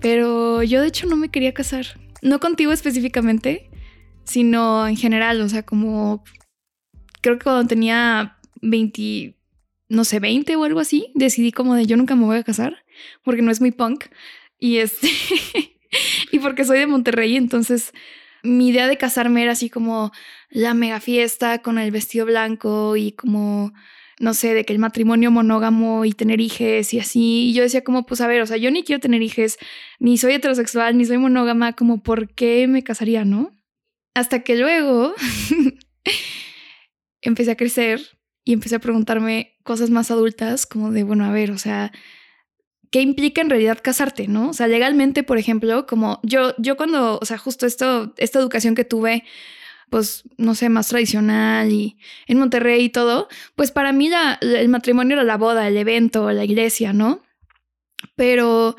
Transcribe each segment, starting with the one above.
pero yo de hecho no me quería casar. No contigo específicamente, sino en general, o sea, como creo que cuando tenía 20, no sé, 20 o algo así, decidí como de yo nunca me voy a casar porque no es muy punk y este y porque soy de Monterrey, entonces mi idea de casarme era así como la mega fiesta con el vestido blanco y como no sé, de que el matrimonio monógamo y tener hijes y así. Y yo decía como, pues a ver, o sea, yo ni quiero tener hijes, ni soy heterosexual, ni soy monógama, como, ¿por qué me casaría, no? Hasta que luego empecé a crecer y empecé a preguntarme cosas más adultas, como de, bueno, a ver, o sea, ¿qué implica en realidad casarte, no? O sea, legalmente, por ejemplo, como yo, yo cuando, o sea, justo esto, esta educación que tuve, pues, no sé, más tradicional y en Monterrey y todo, pues para mí la, el matrimonio era la boda, el evento, la iglesia, ¿no? Pero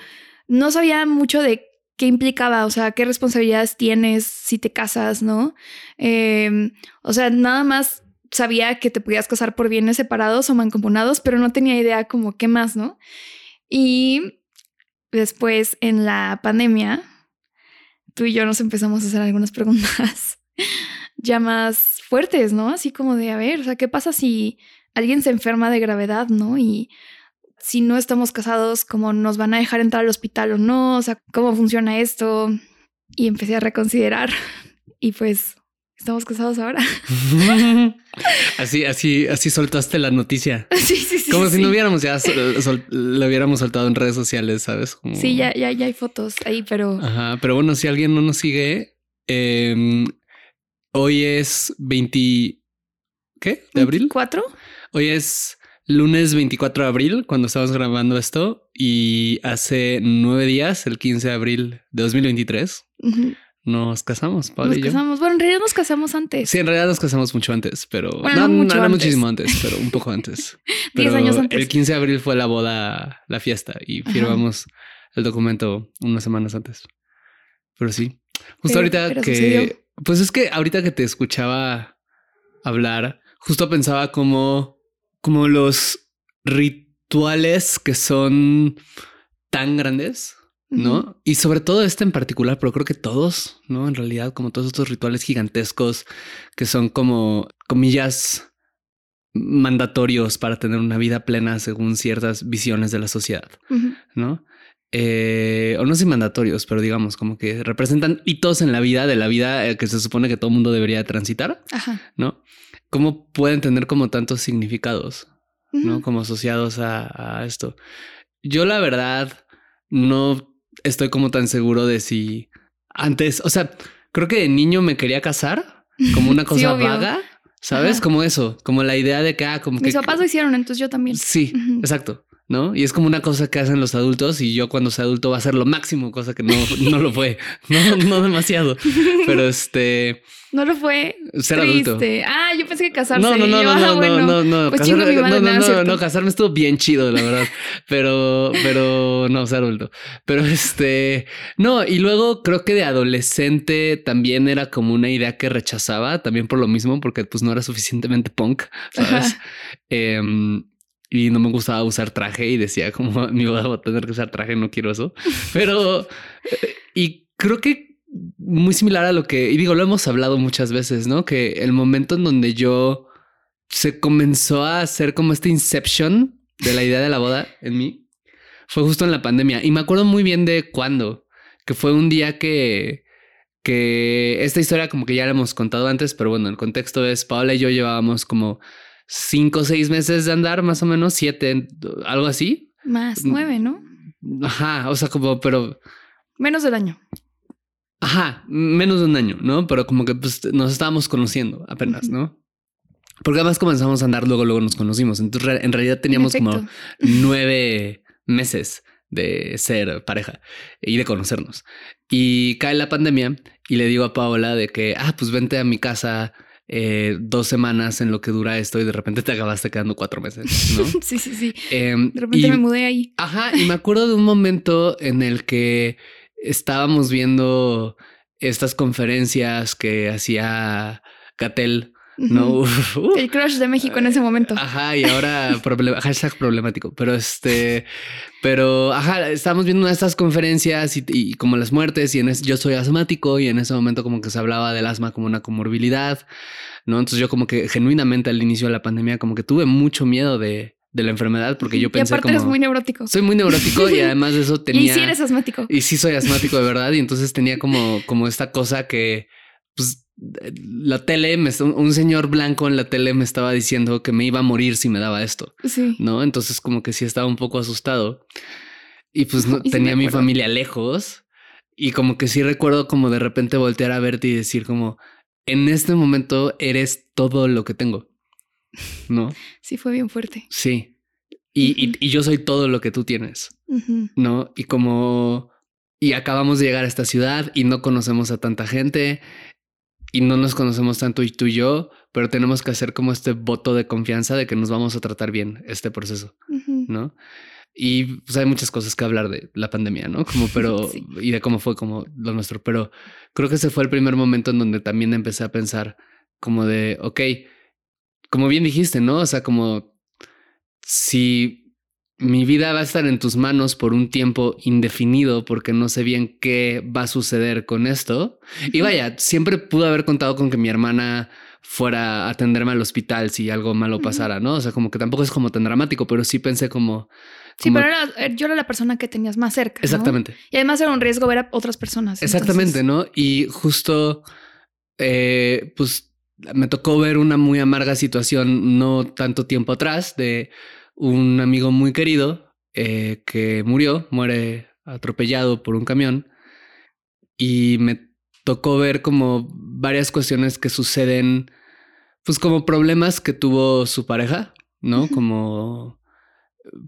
no sabía mucho de qué implicaba, o sea, qué responsabilidades tienes si te casas, ¿no? Eh, o sea, nada más sabía que te podías casar por bienes separados o mancomunados, pero no tenía idea como qué más, ¿no? Y después en la pandemia, tú y yo nos empezamos a hacer algunas preguntas ya más fuertes, ¿no? Así como de, a ver, o sea, ¿qué pasa si alguien se enferma de gravedad, ¿no? Y si no estamos casados, ¿cómo nos van a dejar entrar al hospital o no? O sea, ¿cómo funciona esto? Y empecé a reconsiderar y pues estamos casados ahora. así, así, así soltaste la noticia. sí, sí, sí. Como si sí. no hubiéramos ya sol- sol- lo hubiéramos soltado en redes sociales, ¿sabes? Como- Sí, ya, ya, ya hay fotos ahí, pero... Ajá, pero bueno, si alguien no nos sigue, em, hoy es 20... ¿Qué? ¿De abril? Hoy es lunes 24 de abril cuando estamos grabando esto y hace nueve días, el 15 de abril de 2023, Ujú. nos casamos, Pablo Nos y yo. casamos. Bueno, en realidad nos casamos antes. Sí, en realidad nos casamos mucho antes, pero Bueno, no, no mucho no, no antes. muchísimo antes, pero un poco antes. Diez años antes. El 15 de abril fue la boda, la fiesta y Ajá. firmamos el documento unas semanas antes. Pero sí, justo Pero- ahorita pero que, sucedió. Pues es que ahorita que te escuchaba hablar, justo pensaba como, como los rituales que son tan grandes. ¿no? Y sobre todo este en particular, pero creo que todos, ¿no? En realidad, como todos estos rituales gigantescos que son como, comillas, mandatorios para tener una vida plena según ciertas visiones de la sociedad. ¿no? Eh, o no sé mandatorios, pero digamos como que representan hitos en la vida de la vida eh, que se supone que todo mundo debería transitar, Ajá. ¿no? ¿Cómo pueden tener como tantos significados? ¿no? Como asociados a, a esto. Yo la verdad no estoy como tan seguro de si antes, o sea, creo que de niño me quería casar como una cosa vaga, ¿sabes? Ajá. Como eso, como la idea de que, ah, como Mis que... papás lo hicieron, entonces yo también. Sí, exacto. ¿No? Y es como una cosa que hacen los adultos y yo cuando sea adulto va a ser lo máximo, cosa que no, no lo fue. No, no demasiado. Pero este, No lo fue. ser triste. adulto. Ah, yo pensé que casarse. No, no, no, Yo, no, ah, no, bueno. no, no, no, Pues casar- madre, no, ¿no no, no, no, casarme estuvo bien chido, la verdad, pero, pero no, ser adulto. Pero este, no, y luego creo que de adolescente también era como una idea que rechazaba, también por lo mismo, porque pues no era suficientemente punk, ¿sabes? Y no me gustaba usar traje y decía como mi boda va a tener que usar traje, no quiero eso. Pero, eh, y creo que muy similar a lo que, y digo, lo hemos hablado muchas veces, ¿no? Que el momento en donde yo se comenzó a hacer como este inception de la idea de la boda en mí fue justo en la pandemia. Y me acuerdo muy bien de cuándo, que fue un día que, que esta historia como que ya la hemos contado antes, pero bueno, el contexto es, Paola y yo llevábamos como cinco o seis meses de andar, más o menos, siete, algo así. Más nueve, ¿no? Ajá, o sea, como, pero... Menos del año. Ajá, menos de un año, ¿no? Pero como que pues, nos estábamos conociendo apenas, ¿no? Porque además comenzamos a andar, luego, luego nos conocimos. Entonces, en realidad teníamos como nueve meses de ser pareja y de conocernos. Y cae la pandemia y le digo a Paola de que, ah, pues vente a mi casa eh, dos semanas en lo que dura esto y de repente te acabaste quedando cuatro meses, ¿no? sí, sí, sí. Em, de repente me mudé ahí. Ajá, y me acuerdo de un momento en el que estábamos viendo estas conferencias que hacía Gatel no, el crush de México en ese momento. Ajá, y ahora hashtag problemático. Pero este, pero ajá, estamos viendo una de estas conferencias y, como las muertes, y en yo soy asmático, y en ese momento como que se hablaba del asma como una comorbilidad, ¿no? Entonces yo como que genuinamente al inicio de la pandemia, como que tuve mucho miedo de, de la enfermedad porque yo pensé y aparte eres muy neurótico. Soy muy neurótico y además de eso tenía... y sí eres asmático. Y sí soy asmático de verdad y entonces tenía como, como esta cosa que pues la tele, me, un señor blanco en la tele me estaba diciendo que me iba a morir si me daba esto. Sí. ¿No? Entonces como que sí estaba un poco asustado. Y pues no, tenía mi familia lejos. Y como que sí recuerdo como de repente voltear a verte y decir como, en este momento eres todo lo que tengo. ¿No? Sí, fue bien fuerte. Sí. Y, y, yo soy todo lo que tú tienes. ¿No? Y como... Y acabamos de llegar a esta ciudad y no conocemos a tanta gente y no nos conocemos tanto y tú y yo, pero tenemos que hacer como este voto de confianza de que nos vamos a tratar bien este proceso, ¿no? Y pues hay muchas cosas que hablar de la pandemia, ¿no? Como, pero, y de cómo fue como lo nuestro, pero creo que ese fue el primer momento en donde también empecé a pensar como de, ok, como bien dijiste, ¿no? O sea, como si mi vida va a estar en tus manos por un tiempo indefinido porque no sé bien qué va a suceder con esto. Y vaya, siempre pudo haber contado con que mi hermana fuera a atenderme al hospital si algo malo pasara, ¿no? O sea, como que tampoco es como tan dramático, pero sí pensé como... Sí, pero eh, yo era la persona que tenías más cerca. Exactamente. Y además era un riesgo ver a otras personas. Exactamente, ¿no? Y justo, eh, pues me tocó ver una muy amarga situación no tanto tiempo atrás de un amigo muy querido eh, que murió, muere atropellado por un camión y me tocó ver como varias cuestiones que suceden, pues como problemas que tuvo su pareja, ¿no? Como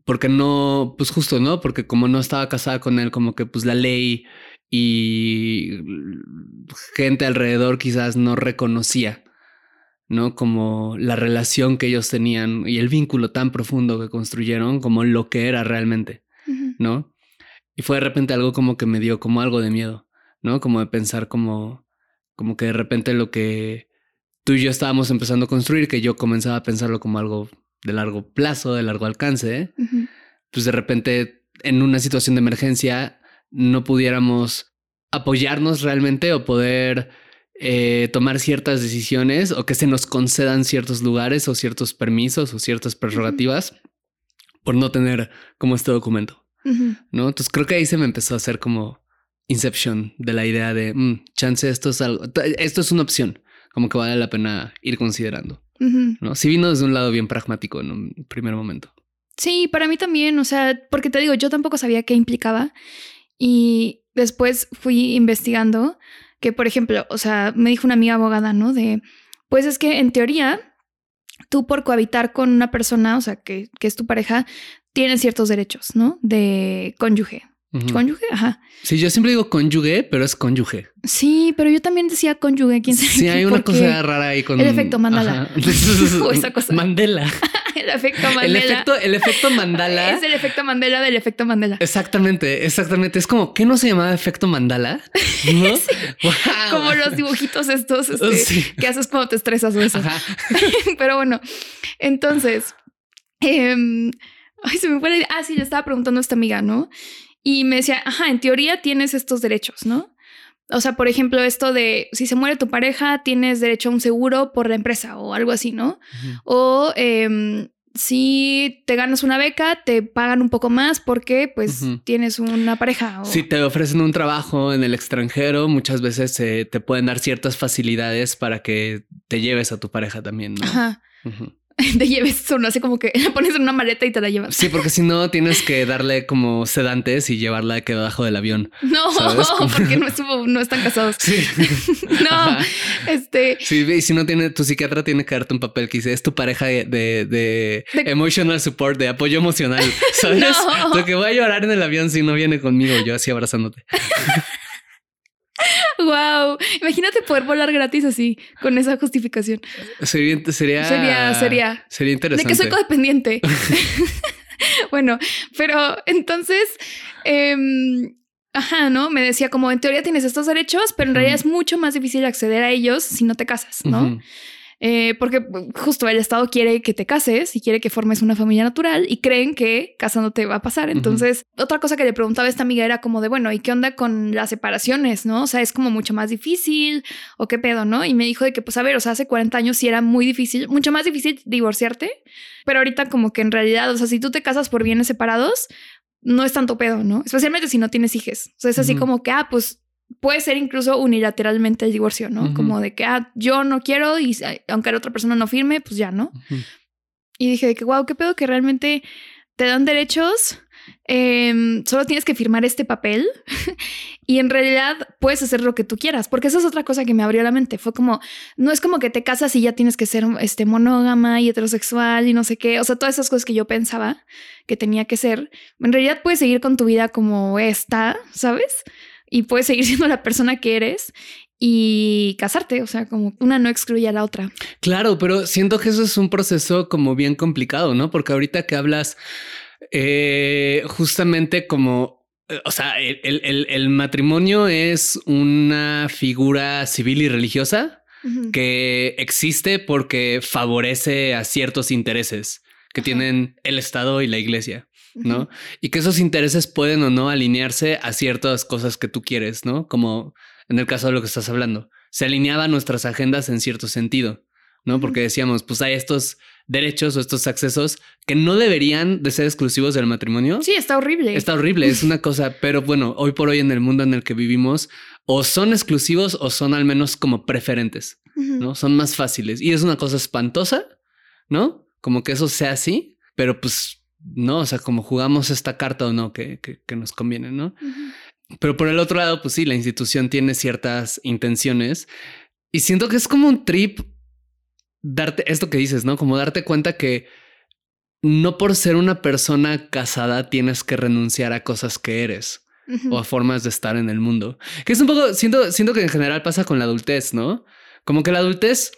porque no, pues justo, ¿no? Porque como no estaba casada con él, como que pues la ley y gente alrededor quizás no reconocía ¿no? Como la relación que ellos tenían y el vínculo tan profundo que construyeron como lo que era realmente, ¿no? Y fue de repente algo como que me dio como algo de miedo, ¿no? Como de pensar como, como que de repente lo que tú y yo estábamos empezando a construir, que yo comenzaba a pensarlo como algo de largo plazo, de largo alcance, pues de repente en una situación de emergencia no pudiéramos apoyarnos realmente o poder eh, tomar ciertas decisiones o que se nos concedan ciertos lugares o ciertos permisos o ciertas prerrogativas por no tener como este documento. ¿No? Entonces creo que ahí se me empezó a hacer como inception de la idea de mm, chance, esto es algo, esto es una opción, como que vale la pena ir considerando. ¿No? Si vino desde un lado bien pragmático en un primer momento. Sí, para mí también, o sea, porque te digo, yo tampoco sabía qué implicaba y después fui investigando que, por ejemplo, o sea, me dijo una amiga abogada, ¿no? De, pues es que en teoría, tú por cohabitar con una persona, o sea, que, que es tu pareja, tienes ciertos derechos, ¿no? De cónyuge. ¿Cónyuge? Ajá. Sí, yo siempre digo cónyuge, pero es cónyuge. Sí, pero yo también decía cónyuge. ¿Quién sabe? Sí, hay una cosa rara ahí con... El efecto Mandala. o esa cosa. Mandela. el efecto Mandela. El efecto, el efecto Mandala. es el efecto Mandela del efecto Mandela. Exactamente, exactamente. Es como, ¿qué no se llamaba efecto Mandala? ¿No? Como los dibujitos estos este, que haces cuando te estresas o eso. pero bueno, entonces... Em, ay, se me fue la Ah, sí, le estaba preguntando a esta amiga, ¿no? Y me decía, ajá, en teoría tienes estos derechos, ¿no? O sea, por ejemplo, esto de si se muere tu pareja, tienes derecho a un seguro por la empresa o algo así, ¿no? O em, si te ganas una beca, te pagan un poco más porque pues tienes una pareja. o- Si te ofrecen un trabajo en el extranjero, muchas veces eh, te pueden dar ciertas facilidades para que te lleves a tu pareja también, ¿no? Ajá. Te lleves solo así como que la pones en una maleta y te la llevas. Sí, porque si no tienes que darle como sedantes y llevarla que debajo del avión. No, porque no estuvo, no están casados. Sí. No, Ajá. este, Sí, y si no tiene, tu psiquiatra tiene que darte un papel que dice es tu pareja de, de, emotional support, de apoyo emocional. ¿Sabes? No. Lo que voy a llorar en el avión si no viene conmigo, yo así abrazándote. Wow. Imagínate poder volar gratis así, con esa justificación. Sería, sería, Sería- sería- sería De interesante. que soy codependiente. bueno, pero entonces, em, ajá, ¿no? Me decía como en teoría tienes estos derechos, pero en realidad es mucho más difícil acceder a ellos si no te casas, ¿no? Eh, porque justo el Estado quiere que te cases y quiere que formes una familia natural y creen que casándote va a pasar. Entonces, otra cosa que le preguntaba a esta amiga era como de, bueno, ¿y qué onda con las separaciones, no? O sea, es como mucho más difícil o qué pedo, ¿no? Y me dijo de que, pues, a ver, o sea, hace 40 años sí era muy difícil, mucho más difícil divorciarte, pero ahorita como que en realidad, o sea, si tú te casas por bienes separados, no es tanto pedo, ¿no? Especialmente si no tienes hijos. O sea, es así como que, ah, pues puede ser incluso unilateralmente el divorcio, ¿no? Como de que, ah, yo no quiero y aunque la otra persona no firme, pues ya, ¿no? Y dije de que, wow, qué pedo que realmente te dan derechos, em, solo tienes que firmar este papel y en realidad puedes hacer lo que tú quieras, porque esa es otra cosa que me abrió la mente. Fue como, no es como que te casas y ya tienes que ser este, monógama y heterosexual y no sé qué, o sea, todas esas cosas que yo pensaba que tenía que ser. En realidad puedes seguir con tu vida como está, ¿sabes? Y puedes seguir siendo la persona que eres y casarte, o sea, como una no excluye a la otra. Claro, pero siento que eso es un proceso como bien complicado, ¿no? Porque ahorita que hablas eh, justamente como, eh, o sea, el, el- matrimonio es una figura civil y religiosa que existe porque favorece a ciertos intereses que tienen el Estado y la iglesia. ¿No? Y que esos intereses pueden o no alinearse a ciertas cosas que tú quieres, ¿no? Como en el caso de lo que estás hablando. Se alineaban nuestras agendas en cierto sentido, ¿no? Porque decíamos, pues hay estos derechos o estos accesos que no deberían de ser exclusivos del matrimonio. Sí, está horrible. Está horrible, es una cosa, pero bueno, hoy por hoy en el mundo en el que vivimos, o son exclusivos o son al menos como preferentes. ¿no? Son más fáciles. Y es una cosa espantosa, ¿no? Como que eso sea así, pero pues no, o sea, como jugamos esta carta o no, que, que, que nos conviene, ¿no? Pero por el otro lado, pues sí, la institución tiene ciertas intenciones y siento que es como un trip darte esto que dices, ¿no? Como darte cuenta que no por ser una persona casada tienes que renunciar a cosas que eres o a formas de estar en el mundo. Que es un poco, siento, siento que en general pasa con la adultez, ¿no? Como que la adultez,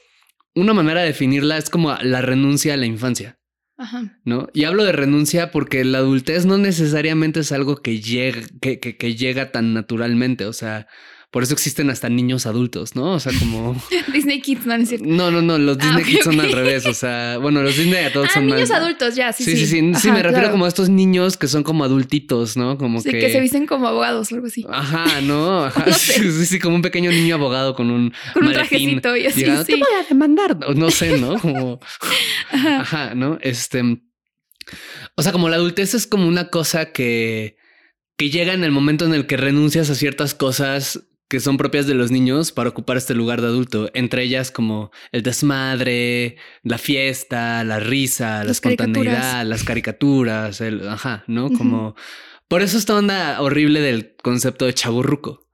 una manera de definirla es como la renuncia a la infancia. Ajá. ¿no? Y hablo de renuncia porque la adultez no necesariamente es algo que que- que llega tan naturalmente. O sea, por eso existen hasta niños adultos, ¿no? O sea, como. Disney Kids, no, no es cierto. No, no, no. Los Ah, Disney Kids son al revés. O sea, bueno, los Disney adultos Ah, son niños más- adultos, ya, sí, Sí, sí, sí. Sí, Ajá, me refiero claro. como a estos niños que son como adultitos, ¿no? Como Sí, que. que... se visten como abogados o algo así. Ajá, no, ajá. No sé. Sí, sí, como un pequeño niño abogado con un Con un trajecito y así, llegando, sí. Te voy a demandar. No, no sé, ¿no? Como Ajá. Ajá, ¿no? Este. O sea, como la adultez es como una cosa que, que llega en el momento en el que renuncias a ciertas cosas que son propias de los niños para ocupar este lugar de adulto, entre ellas como el desmadre, la fiesta, la risa, la espontaneidad, caricaturas. las caricaturas, el, ajá, ¿no? Como por eso esta onda horrible del concepto de chaburruco,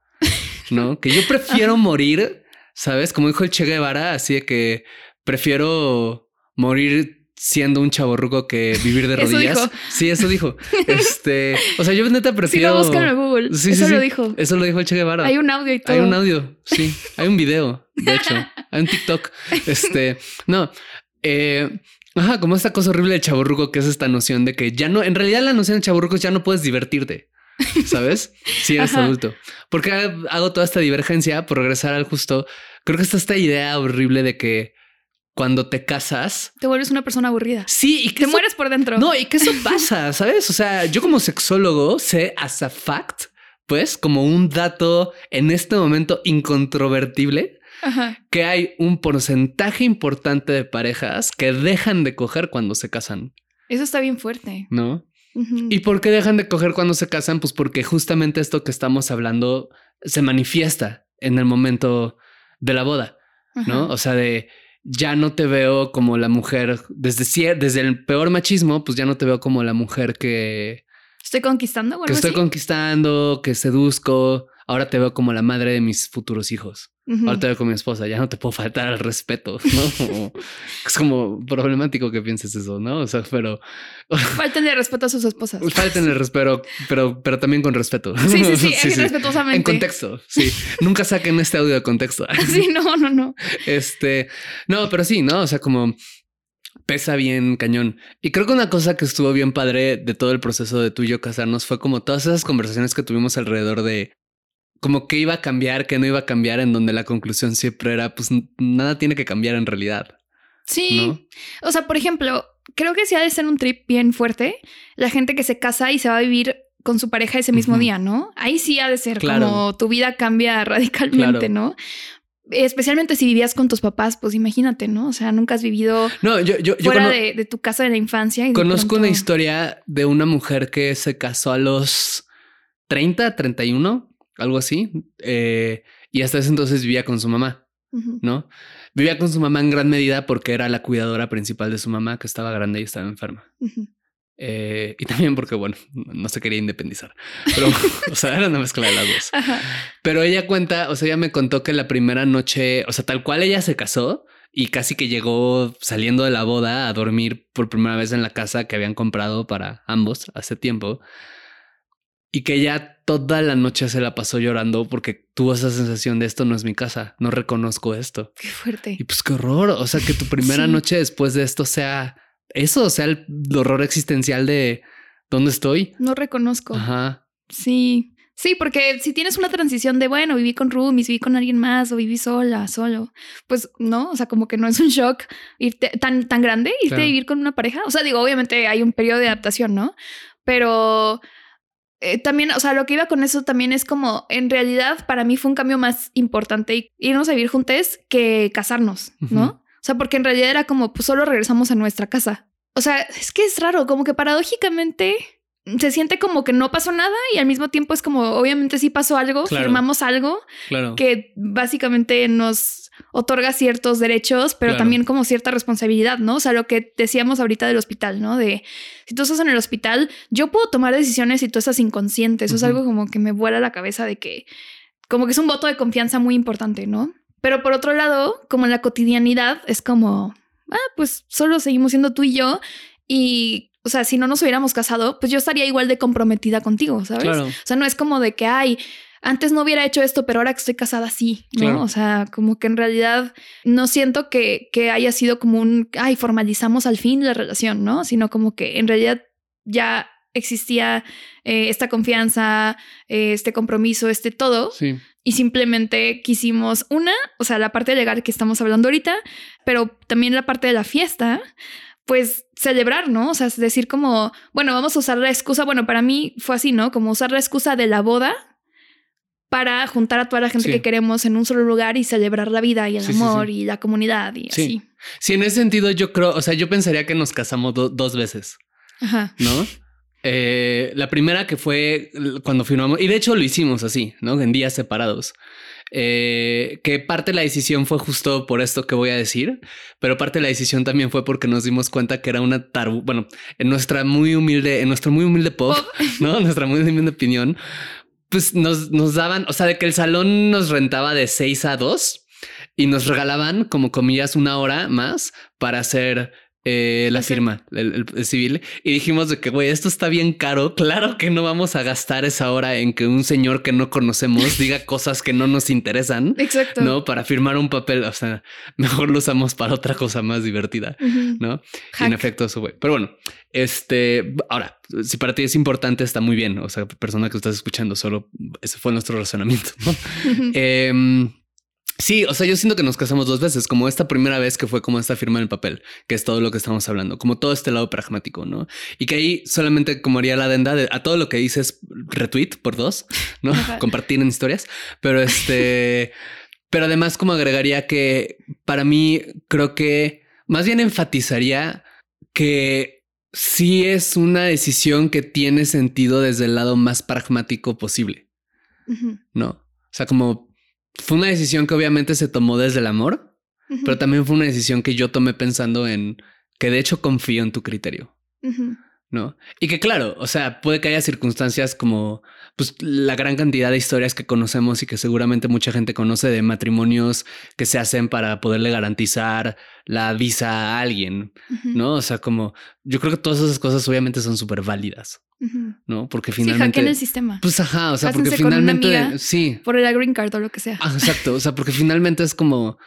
¿no? Que yo prefiero morir, ¿sabes? Como dijo el Che Guevara, así de que prefiero morir siendo un chaborruco que vivir de Eso rodillas. dijo. Sí, eso dijo. Este, o sea, yo neta Sí, prefiero. no, búscalo en Google. Sí, sí, Eso sí. lo dijo. Eso lo dijo el Che Guevara. Hay un audio y todo. Hay un audio, sí. Hay un video, de hecho. Hay un TikTok. Este, no. Eh, ajá, como esta cosa horrible de chaburruco, que es esta noción de que ya no, en realidad la noción de chaburruco es ya no puedes divertirte. ¿Sabes? Si eres Ajá. adulto. Porque hago toda esta divergencia por regresar al justo. Creo que está esta idea horrible de que cuando te casas, Te vuelves una persona aburrida. sí, y que Te eso- mueres por dentro. no, y que eso pasa, ¿sabes? O sea, yo como sexólogo sé as a fact, pues, como un dato en este momento incontrovertible, Ajá. que hay un porcentaje importante de parejas que dejan de coger cuando se casan, Eso está bien fuerte. ¿no? ¿Y por qué dejan de coger cuando se casan? Pues porque justamente esto que estamos hablando se manifiesta en el momento de la boda, ¿no? O sea, de ya no te veo como la mujer, desde, desde el peor machismo, pues ya no te veo como la mujer que, Estoy conquistando que estoy conquistando, que seduzco. Ahora te veo como la madre de mis futuros hijos. Ahora te veo con mi esposa. Ya no te puedo faltar al respeto, ¿no? Es como problemático que pienses eso, ¿no? O sea, pero Faltenle respeto a sus esposas. falten el respeto, pero, pero también con respeto. Sí, sí, sí, respetuosamente. En contexto, sí. Nunca saquen este audio de contexto. Sí, no, no, no. Este, no, pero sí, ¿no? O sea, como pesa bien cañón. Y creo que una cosa que estuvo bien padre de todo el proceso de tú y yo casarnos fue como todas esas conversaciones que tuvimos alrededor de como qué iba a cambiar, qué no iba a cambiar, en donde la conclusión siempre era, pues nada tiene que cambiar en realidad, Sí. ¿no? O sea, por ejemplo, creo que sí ha de ser un trip bien fuerte la gente que se casa y se va a vivir con su pareja ese mismo día, ¿no? Ahí sí ha de ser Claro. como tu vida cambia radicalmente, Claro. ¿no? Especialmente si vivías con tus papás, pues imagínate, ¿no? O sea, nunca has vivido No, yo, yo, yo fuera de, de tu casa de la infancia. Y conozco una historia de una mujer que se casó a los 30, 31, algo así, eh, y hasta ese entonces vivía con su mamá. ¿no? Vivía con su mamá en gran medida porque era la cuidadora principal de su mamá, que estaba grande y estaba enferma. Eh, y también porque, bueno, no se quería independizar. Pero, o sea, era una mezcla de las dos. Ajá. Pero ella cuenta, o sea, ella me contó que la primera noche, o sea, tal cual ella se casó y casi que llegó saliendo de la boda a dormir por primera vez en la casa que habían comprado para ambos hace tiempo. Y que ella toda la noche se la pasó llorando porque tuvo esa sensación de esto no es mi casa, no reconozco esto. Qué fuerte. Y pues qué horror. O sea, que tu primera Sí. noche después de esto sea eso, o sea, el horror existencial de dónde estoy. No reconozco. Ajá. Sí. Sí, porque si tienes una transición de, bueno, viví con roomies, viví con alguien más o viví sola, solo, pues no, o sea, como que no es un shock irte tan, tan grande, irte Claro. a vivir con una pareja. O sea, digo, obviamente hay un periodo de adaptación, ¿no? Pero eh, también, o sea, lo que iba con eso también es como, en realidad, para mí fue un cambio más importante irnos a vivir juntos que casarnos, ¿no? O sea, porque en realidad era como, pues solo regresamos a nuestra casa. O sea, es que es raro, como que paradójicamente se siente como que no pasó nada y al mismo tiempo es como, obviamente sí pasó algo, Claro. firmamos algo Claro. que básicamente nos otorga ciertos derechos, pero Claro. también como cierta responsabilidad, ¿no? O sea, lo que decíamos ahorita del hospital, ¿no? De si tú estás en el hospital, yo puedo tomar decisiones si tú estás inconsciente. Eso es algo como que me vuela la cabeza de que, como que es un voto de confianza muy importante, ¿no? Pero por otro lado, como en la cotidianidad, es como, ah, pues solo seguimos siendo tú y yo y... O sea, si no nos hubiéramos casado, pues yo estaría igual de comprometida contigo, ¿sabes? Claro. O sea, no es como de que, ay, antes no hubiera hecho esto, pero ahora que estoy casada, sí, ¿no? Claro. O sea, como que en realidad no siento que, que haya sido como un, ay, formalizamos al fin la relación, ¿no? Sino como que en realidad ya existía eh, esta confianza, eh, este compromiso, este todo, Sí. y simplemente quisimos una, o sea, la parte legal que estamos hablando ahorita, pero también la parte de la fiesta, pues celebrar, ¿no? O sea, es decir como, bueno, vamos a usar la excusa, bueno, para mí fue así, ¿no? Como usar la excusa de la boda para juntar a toda la gente Sí. que queremos en un solo lugar y celebrar la vida y el Sí, amor sí. y la comunidad y Sí. así. Sí, en ese sentido yo creo, o sea, yo pensaría que nos casamos do- dos veces, Ajá. ¿no? Eh, la primera que fue cuando firmamos, y de hecho lo hicimos así, ¿no? En días separados. Eh, que parte de la decisión fue justo por esto que voy a decir, pero parte de la decisión también fue porque nos dimos cuenta que era una taru, bueno, en nuestra muy humilde, en nuestro muy humilde Pop. ¿no? Nuestra muy humilde opinión, pues nos, nos daban, o sea, de que el salón nos rentaba de 6 a 2 y nos regalaban, como comillas, una hora más para hacer eh, la firma, el, el- el civil. Y dijimos de que, güey, esto está bien caro. Claro que no vamos a gastar esa hora en que un señor que no conocemos diga cosas que no nos interesan, Exacto. ¿no? Para firmar un papel. O sea, mejor lo usamos para otra cosa más divertida. ¿no? Y en efecto, eso güey. Pero bueno, este, ahora, si para ti es importante, está muy bien. O sea, persona que estás escuchando, solo ese fue nuestro razonamiento. Em, sí, o sea, yo siento que nos casamos dos veces, como esta primera vez que fue como esta firma en el papel, que es todo lo que estamos hablando, como todo este lado pragmático, ¿no? Y que ahí solamente como haría la adenda de a todo lo que dices retweet por dos, ¿no? Compartir en historias, pero este... Pero además como agregaría que para mí creo que más bien enfatizaría que sí es una decisión que tiene sentido desde el lado más pragmático posible, ¿no? O sea, como fue una decisión que obviamente se tomó desde el amor, pero también fue una decisión que yo tomé pensando en que de hecho confío en tu criterio. ¿no? Y que claro, o sea, puede que haya circunstancias como pues la gran cantidad de historias que conocemos y que seguramente mucha gente conoce de matrimonios que se hacen para poderle garantizar la visa a alguien, ¿no? O sea, como yo creo que todas esas cosas obviamente son súper válidas. ¿no? Porque Sí, finalmente hackeen el sistema. pues ajá, o sea, porque Cásense con una finalmente amiga. sí, por el green card o lo que sea. Ah, exacto, o sea, porque finalmente es como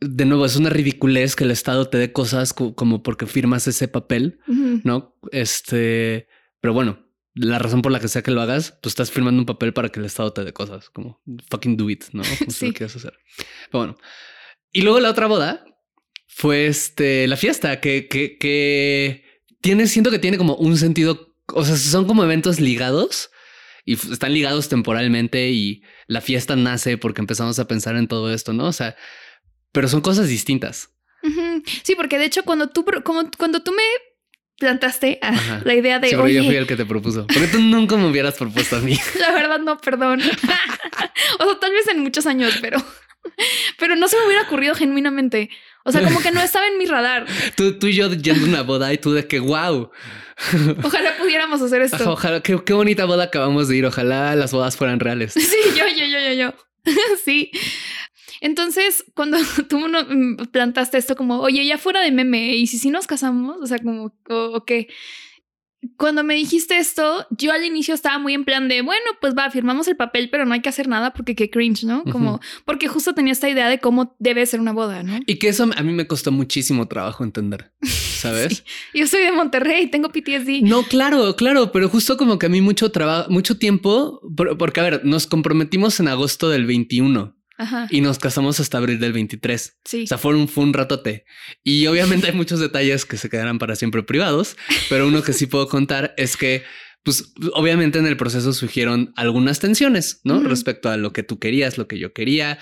de nuevo, es una ridiculez que el Estado te dé cosas co- como porque firmas ese papel ¿no? Este, pero bueno, la razón por la que sea que lo hagas, pues estás firmando un papel para que el Estado te dé cosas, como fucking do it, ¿no? No Sí. lo hacer. Pero bueno. Y luego la otra boda fue este, la fiesta, que, que, que tiene, siento que tiene como un sentido, o sea, son como eventos ligados y están ligados temporalmente y la fiesta nace porque empezamos a pensar en todo esto, ¿no? O sea, pero son cosas distintas. Sí, porque de hecho cuando tú, como, cuando tú me plantaste Ajá. la idea de, Sí, pero yo fui el que te propuso. Porque tú nunca me hubieras propuesto a mí. la verdad no, perdón. o sea, tal vez en muchos años, pero, pero no se me hubiera ocurrido genuinamente. O sea, como que no estaba en mi radar. Tú, tú y yo yendo a una boda y tú de que wow. Ojalá pudiéramos hacer esto. Ojalá, qué, qué bonita boda acabamos de ir. Ojalá las bodas fueran reales. Sí, yo, yo, yo, yo, yo. sí. Entonces, cuando tú mm, plantaste esto como, oye, ya fuera de meme, ¿y si sí nos casamos? O sea, como, o, o qué. Cuando me dijiste esto, yo al inicio estaba muy en plan de, bueno, pues va, firmamos el papel, pero no hay que hacer nada porque qué cringe, ¿no? Como, porque justo tenía esta idea de cómo debe ser una boda, ¿no? Y que eso a mí me costó muchísimo trabajo entender, ¿sabes? Yo soy de Monterrey, tengo PTSD. No, claro, claro, pero justo como que a mí mucho trabajo, mucho tiempo, por- porque a ver, nos comprometimos en agosto del 21 Ajá. y nos casamos hasta abril del 23. Sí. O sea, fue un, fue un ratote. Y obviamente hay muchos detalles que se quedarán para siempre privados, pero uno que sí puedo contar es que, pues, obviamente en el proceso surgieron algunas tensiones, ¿no? Respecto a lo que tú querías, lo que yo quería,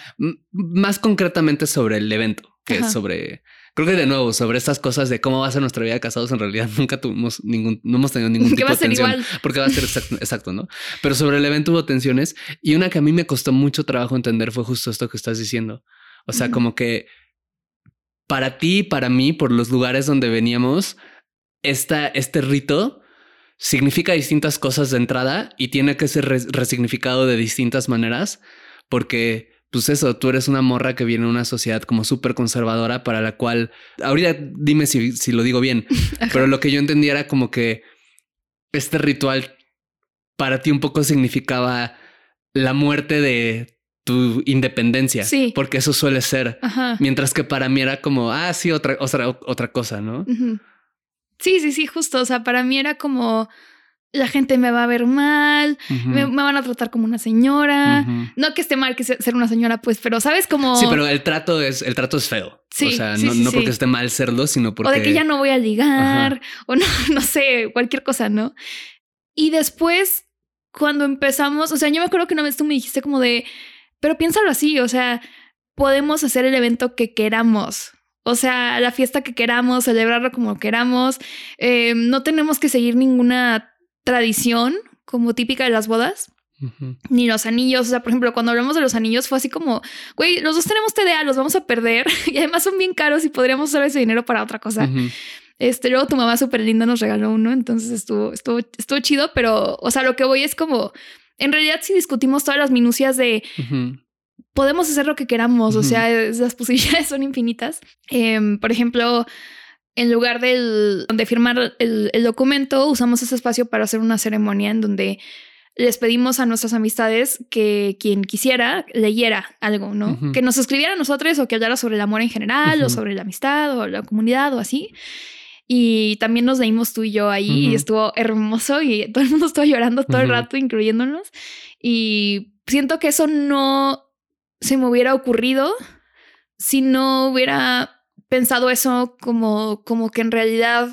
más concretamente sobre el evento, que Ajá. es sobre, creo que de nuevo, sobre estas cosas de cómo va a ser nuestra vida de casados, en realidad nunca tuvimos ningún, no hemos tenido ningún tipo de tensión. igual. Porque va a ser exacto, exacto, ¿no? Pero sobre el evento hubo tensiones y una que a mí me costó mucho trabajo entender fue justo esto que estás diciendo. O sea, como que para ti, para mí, por los lugares donde veníamos, esta, este rito significa distintas cosas de entrada y tiene que ser res- resignificado de distintas maneras porque... Pues eso, tú eres una morra que viene de una sociedad como súper conservadora para la cual, ahorita dime si, si lo digo bien, pero lo que yo entendía era como que este ritual para ti un poco significaba la muerte de tu independencia. Sí. Porque eso suele ser. Ajá. Mientras que para mí era como, ah, sí, otra, otra, otra cosa, ¿no? Sí, sí, sí, justo. O sea, para mí era como la gente me va a ver mal, me, me van a tratar como una señora. No que esté mal que se- ser una señora, pues, pero sabes como. Sí, pero el trato es, el trato es feo. Sí, o sea, sí, no, sí, no porque esté mal serlo, sino porque. O de que ya no voy a ligar, o no, no sé, cualquier cosa, ¿no? Y después, cuando empezamos, o sea, yo me acuerdo que una vez tú me dijiste como de, pero piénsalo así, o sea, podemos hacer el evento que queramos. O sea, la fiesta que queramos, celebrarlo como queramos. Eh, no tenemos que seguir ninguna tradición como típica de las bodas, ni los anillos. O sea, por ejemplo, cuando hablamos de los anillos fue así como, güey, los dos tenemos TDA, los vamos a perder y además son bien caros y podríamos usar ese dinero para otra cosa. Este, luego tu mamá súper linda nos regaló uno, entonces estuvo, estuvo, estuvo chido, pero, o sea, lo que voy es como, en realidad si discutimos todas las minucias de podemos hacer lo que queramos, o sea, las posibilidades son infinitas. Em, por ejemplo, en lugar del, de firmar el, el documento, usamos ese espacio para hacer una ceremonia en donde les pedimos a nuestras amistades que quien quisiera leyera algo, ¿no? Que nos escribiera a nosotros o que hablara sobre el amor en general o sobre la amistad o la comunidad o así. Y también nos leímos tú y yo ahí y estuvo hermoso y todo el mundo estuvo llorando todo el rato, incluyéndonos. Y siento que eso no se me hubiera ocurrido si no hubiera pensado eso como, como que en realidad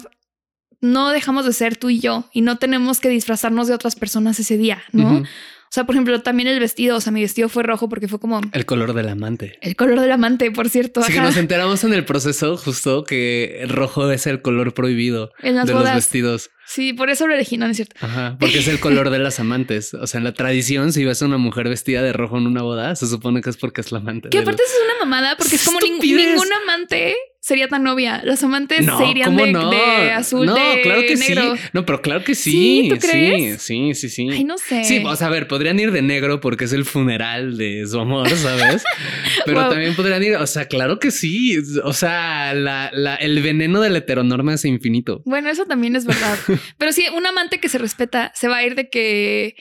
no dejamos de ser tú y yo y no tenemos que disfrazarnos de otras personas ese día, ¿no? Sea, por ejemplo, también el vestido, o sea, mi vestido fue rojo porque fue como El color del amante. el color del amante, por cierto. Así que nos enteramos en el proceso justo que el rojo es el color prohibido En las de bodas. los vestidos. Sí, por eso lo elegí, no, no es cierto. Ajá, porque es el color de las amantes. O sea, en la tradición, si ves a una mujer vestida de rojo en una boda, se supone que es porque es la amante. Que aparte es una mamada porque es como ning- ningún amante sería tan novia. Las amantes No, se irían ¿cómo de, no? de azul, no, de claro que negro. sí. No, pero claro que sí. ¿Sí? ¿Tú crees? Sí, sí, sí, sí. Ay, no sé. Sí, o sea, a ver, podrían ir de negro porque es el funeral de su amor, ¿sabes? Pero Wow. también podrían ir, o sea, claro que sí. O sea, la, la- el veneno de la heteronorma es infinito. Bueno, eso también es verdad. Pero sí, un amante que se respeta se va a ir de que, eh,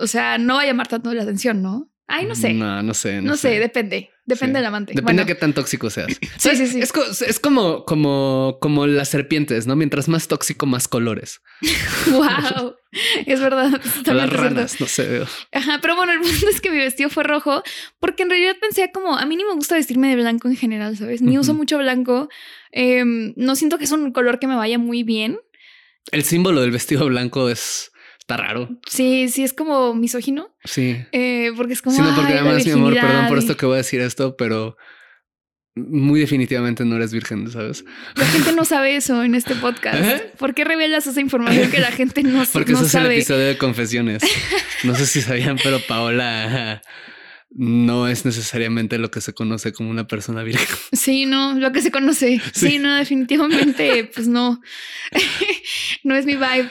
o sea, no va a llamar tanto la atención, ¿no? Ay, no sé. No, No, sé. No, sé. depende. Depende Sí. del amante. Depende Bueno, de qué tan tóxico seas. Sí, sí, sí. Es, co- es como, como, como las serpientes, ¿no? Mientras más tóxico, más colores. wow. Es verdad. las cierto. ranas, no sé. Ajá, pero bueno, el punto es que mi vestido fue rojo porque en realidad pensé como a mí ni me gusta vestirme de blanco en general, ¿sabes? Ni uso mucho blanco. Em, no siento que es un color que me vaya muy bien. El símbolo del vestido blanco es está raro. Sí, sí, es como misógino. Sí. eh, porque es como. Sí, no, porque "Ay, la además, mi amor, perdón por esto que voy a decir esto, pero muy definitivamente no eres virgen, ¿sabes? La gente no sabe eso en este podcast. ¿Eh? ¿Por qué revelas esa información que la gente no, Porque no ese es el sabe? episodio de confesiones. No sé si sabían, pero Paola no es necesariamente lo que se conoce como una persona virgen. Sí, no, lo que se conoce. Sí, Sí. no, definitivamente, pues no. no es mi vibe.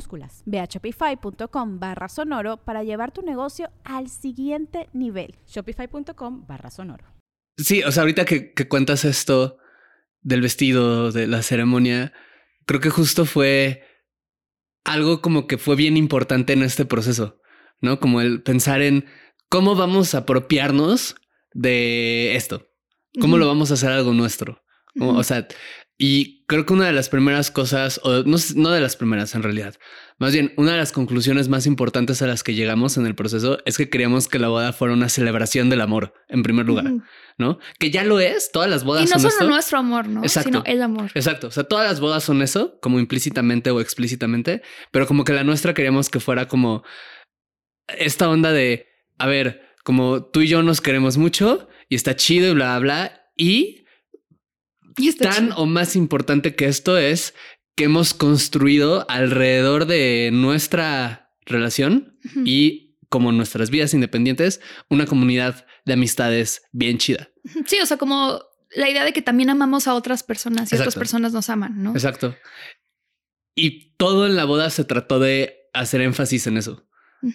minúsculas. Ve a shopify.com barra sonoro para llevar tu negocio al siguiente nivel. Shopify.com barra sonoro. Sí, o sea, ahorita que, que cuentas esto del vestido, de la ceremonia, creo que justo fue algo como que fue bien importante en este proceso, ¿no? Como el pensar en cómo vamos a apropiarnos de esto, cómo lo vamos a hacer algo nuestro. Como. O sea, y creo que una de las primeras cosas, o no, no de las primeras en realidad, más bien una de las conclusiones más importantes a las que llegamos en el proceso es que queríamos que la boda fuera una celebración del amor, en primer lugar. ¿no? Que ya lo es, todas las bodas Y no son solo esto. nuestro amor, ¿no? Exacto. Sino el amor. Exacto, o sea, todas las bodas son eso, como implícitamente o explícitamente, pero como que la nuestra queríamos que fuera como esta onda de, a ver, como tú y yo nos queremos mucho y está chido y bla, bla, bla, y Y tan chido. o más importante que esto es que hemos construido alrededor de nuestra relación y como nuestras vidas independientes, una comunidad de amistades bien chida. Sí, o sea, como la idea de que también amamos a otras personas y otras Exacto. personas nos aman, ¿no? Exacto. Y todo en la boda se trató de hacer énfasis en eso.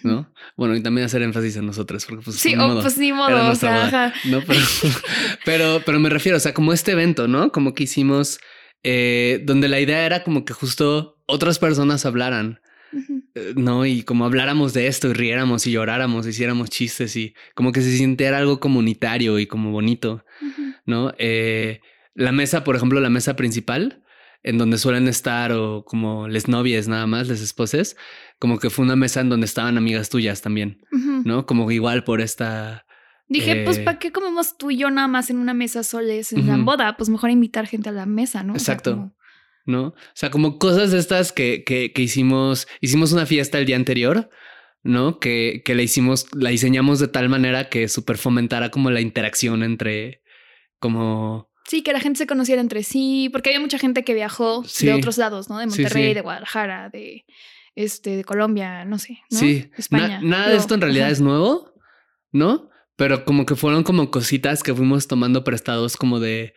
¿No? Bueno, y también hacer énfasis en nosotros, porque pues, Sí, ni o modo, pues ni modo, o nuestra sea, boda, ajá. ¿no? Pero, pero, pero me refiero, o sea, como este evento, ¿no? Como que hicimos, eh, donde la idea era como que justo otras personas hablaran, eh, ¿no? Y como habláramos de esto y riéramos y lloráramos, hiciéramos chistes y como que se sintiera algo comunitario y como bonito. ¿no? Eh, la mesa, por ejemplo, la mesa principal, en donde suelen estar o como les novias nada más, les esposes, como que fue una mesa en donde estaban amigas tuyas también, Ujú. ¿no? Como igual por esta... Dije, pues, Eh, ¿para qué comemos tú y yo nada más en una mesa soles en la Ujú. boda? Pues mejor invitar gente a la mesa, ¿no? O sea, Exacto. como- ¿no? O sea, como cosas de estas que, que, que hicimos, hicimos una fiesta el día anterior, ¿no? Que, que la hicimos, la diseñamos de tal manera que súper fomentara como la interacción entre como... Sí, que la gente se conociera entre sí, porque había mucha gente que viajó Sí. de otros lados, ¿no? De Monterrey, sí. de Guadalajara, de este, de Colombia, no sé, ¿no? Sí, España. Na- nada de esto en realidad ajá. es nuevo, ¿no? Pero como que fueron como cositas que fuimos tomando prestados como de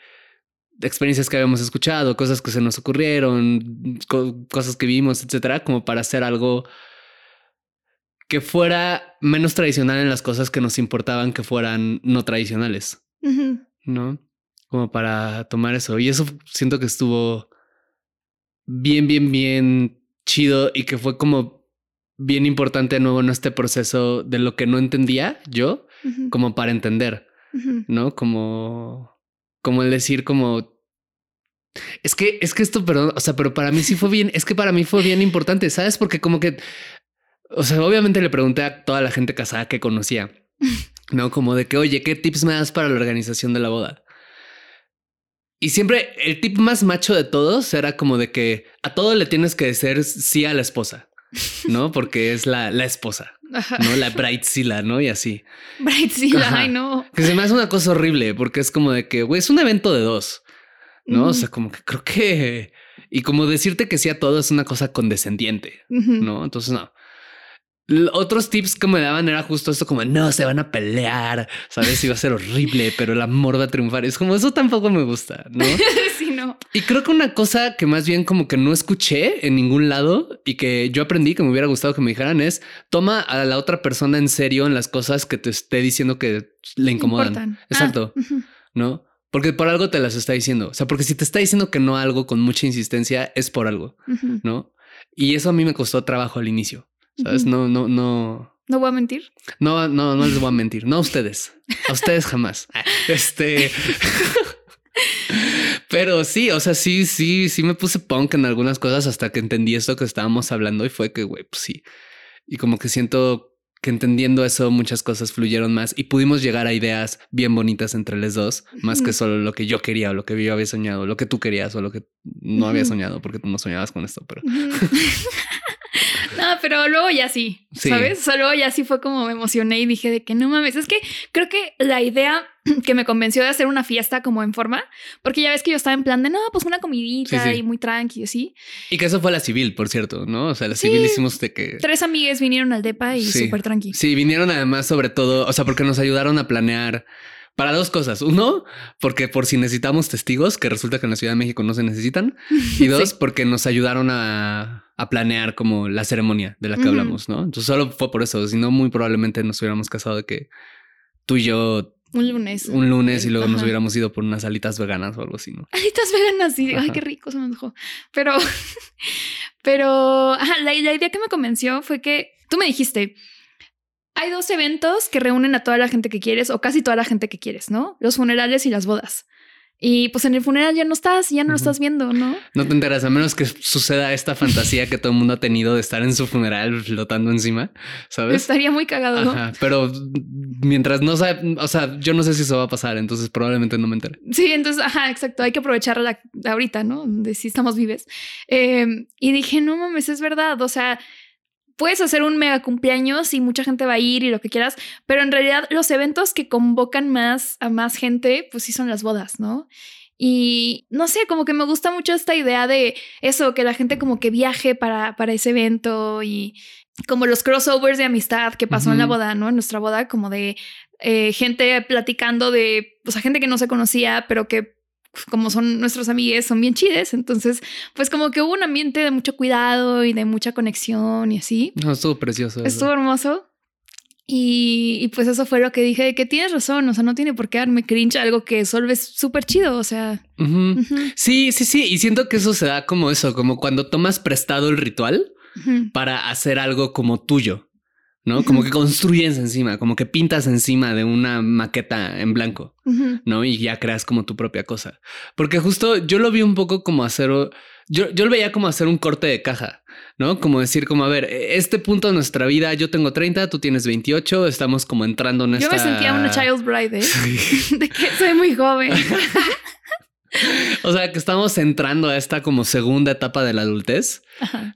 experiencias que habíamos escuchado, cosas que se nos ocurrieron, cosas que vimos, etcétera, como para hacer algo que fuera menos tradicional en las cosas que nos importaban que fueran no tradicionales, ¿no? Como para tomar eso. Y eso siento que estuvo bien, bien, bien chido y que fue como bien importante de nuevo en este proceso de lo que no entendía yo, como para entender, ¿no? Como, como el decir como... Es que, es que esto, perdón, o sea, pero para mí sí fue bien, es que para mí fue bien importante, ¿sabes? Porque como que, o sea, obviamente le pregunté a toda la gente casada que conocía, ¿no? Como de que, oye, ¿qué tips me das para la organización de la boda? Y siempre el tip más macho de todos era como de que a todo le tienes que decir sí a la esposa, ¿no? Porque es la, la esposa, ¿no? La bridezilla, ¿no? Y así. Bridezilla, ay no. Que se me hace una cosa horrible porque es como de que, güey, es un evento de dos, ¿no? O sea, como que creo que... Y como decirte que sí a todo es una cosa condescendiente, ¿no? Entonces, no. Otros tips que me daban era justo esto como no se van a pelear, sabes, iba a ser horrible, pero el amor va a triunfar. Es como eso tampoco me gusta, no? sí, no. Y creo que una cosa que más bien como que no escuché en ningún lado y que yo aprendí que me hubiera gustado que me dijeran es toma a la otra persona en serio en las cosas que te esté diciendo que le incomodan. Exacto, ah, no? Porque por algo te las está diciendo. O sea, porque si te está diciendo que no algo con mucha insistencia es por algo, no? Y eso a mí me costó trabajo al inicio. ¿Sabes? No, no, no. ¿No voy a mentir? No, no, no les voy a mentir. No a ustedes. A ustedes jamás. Este. Pero sí, o sea, sí, sí, sí me puse punk en algunas cosas hasta que entendí esto que estábamos hablando y fue que, güey, pues sí. Y como que siento que entendiendo eso muchas cosas fluyeron más y pudimos llegar a ideas bien bonitas entre los dos, más que solo lo que yo quería o lo que yo había soñado, lo que tú querías o lo que no había soñado, porque tú no soñabas con esto, pero... No, pero luego ya sí, ¿sabes? Solo ya sí fue como me emocioné y dije de que no mames. Es que creo que la idea que me convenció de hacer una fiesta como en forma, porque ya ves que yo estaba en plan de no, pues una comidita y muy tranqui, así. Y que eso fue la civil, por cierto, ¿no? O sea, la civil hicimos de que. Tres amigues vinieron al DEPA y súper tranqui. Sí, vinieron además, sobre todo, o sea, porque nos ayudaron a planear para dos cosas. Uno, porque por si necesitamos testigos, que resulta que en la Ciudad de México no se necesitan. Y dos, porque nos ayudaron a, planear como la ceremonia de la que hablamos, ¿no? Entonces solo fue por eso. Si no, muy probablemente nos hubiéramos casado de que tú y yo un lunes. Un lunes y luego nos hubiéramos ido por unas alitas veganas o algo así, ¿no? Alitas veganas, sí. Ay, qué rico se me dejó. Pero, pero, la idea que me convenció fue que tú me dijiste, hay dos eventos que reúnen a toda la gente que quieres o casi toda la gente que quieres, ¿no? Los funerales y las bodas. Y pues en el funeral ya no estás, ya no lo estás viendo, ¿no? No te enteras, a menos que suceda esta fantasía que todo el mundo ha tenido de estar en su funeral flotando encima, ¿sabes? Estaría muy cagado. Ajá, pero mientras no sabe, o sea, yo no sé si eso va a pasar, entonces probablemente no me entere. Sí, entonces, ajá, exacto, hay que aprovecharla ahorita, ¿no? De si estamos vives. Eh, y dije, no mames, es verdad, o sea, puedes hacer un mega cumpleaños y mucha gente va a ir y lo que quieras, pero en realidad los eventos que convocan más a más gente, pues sí son las bodas, ¿no? Y no sé, como que me gusta mucho esta idea de eso, que la gente como que viaje para, para ese evento y como los crossovers de amistad que pasó en la boda, ¿no? En nuestra boda, como de eh, gente platicando de, o sea, gente que no se conocía, pero que como son nuestros amigues, son bien chides. Entonces, pues como que hubo un ambiente de mucho cuidado y de mucha conexión y así. No, estuvo precioso. Estuvo hermoso. Y, pues eso fue lo que dije, de que tienes razón, o sea, no tiene por qué darme cringe algo que solo es súper chido, o sea. Sí, sí, sí, y siento que eso se da como eso, como cuando tomas prestado el ritual para hacer algo como tuyo. ¿No? Como que construyes encima, como que pintas encima de una maqueta en blanco, ¿no? Y ya creas como tu propia cosa. Porque justo yo lo vi un poco como hacer, yo, yo lo veía como hacer un corte de caja, ¿no? Como decir, como, a ver, e, este punto de nuestra vida, yo tengo 30, tú tienes 28, estamos como entrando en esta... Yo me sentía una child's bride, ¿eh? de que soy muy joven. o sea, que estamos entrando a esta como segunda etapa de la adultez,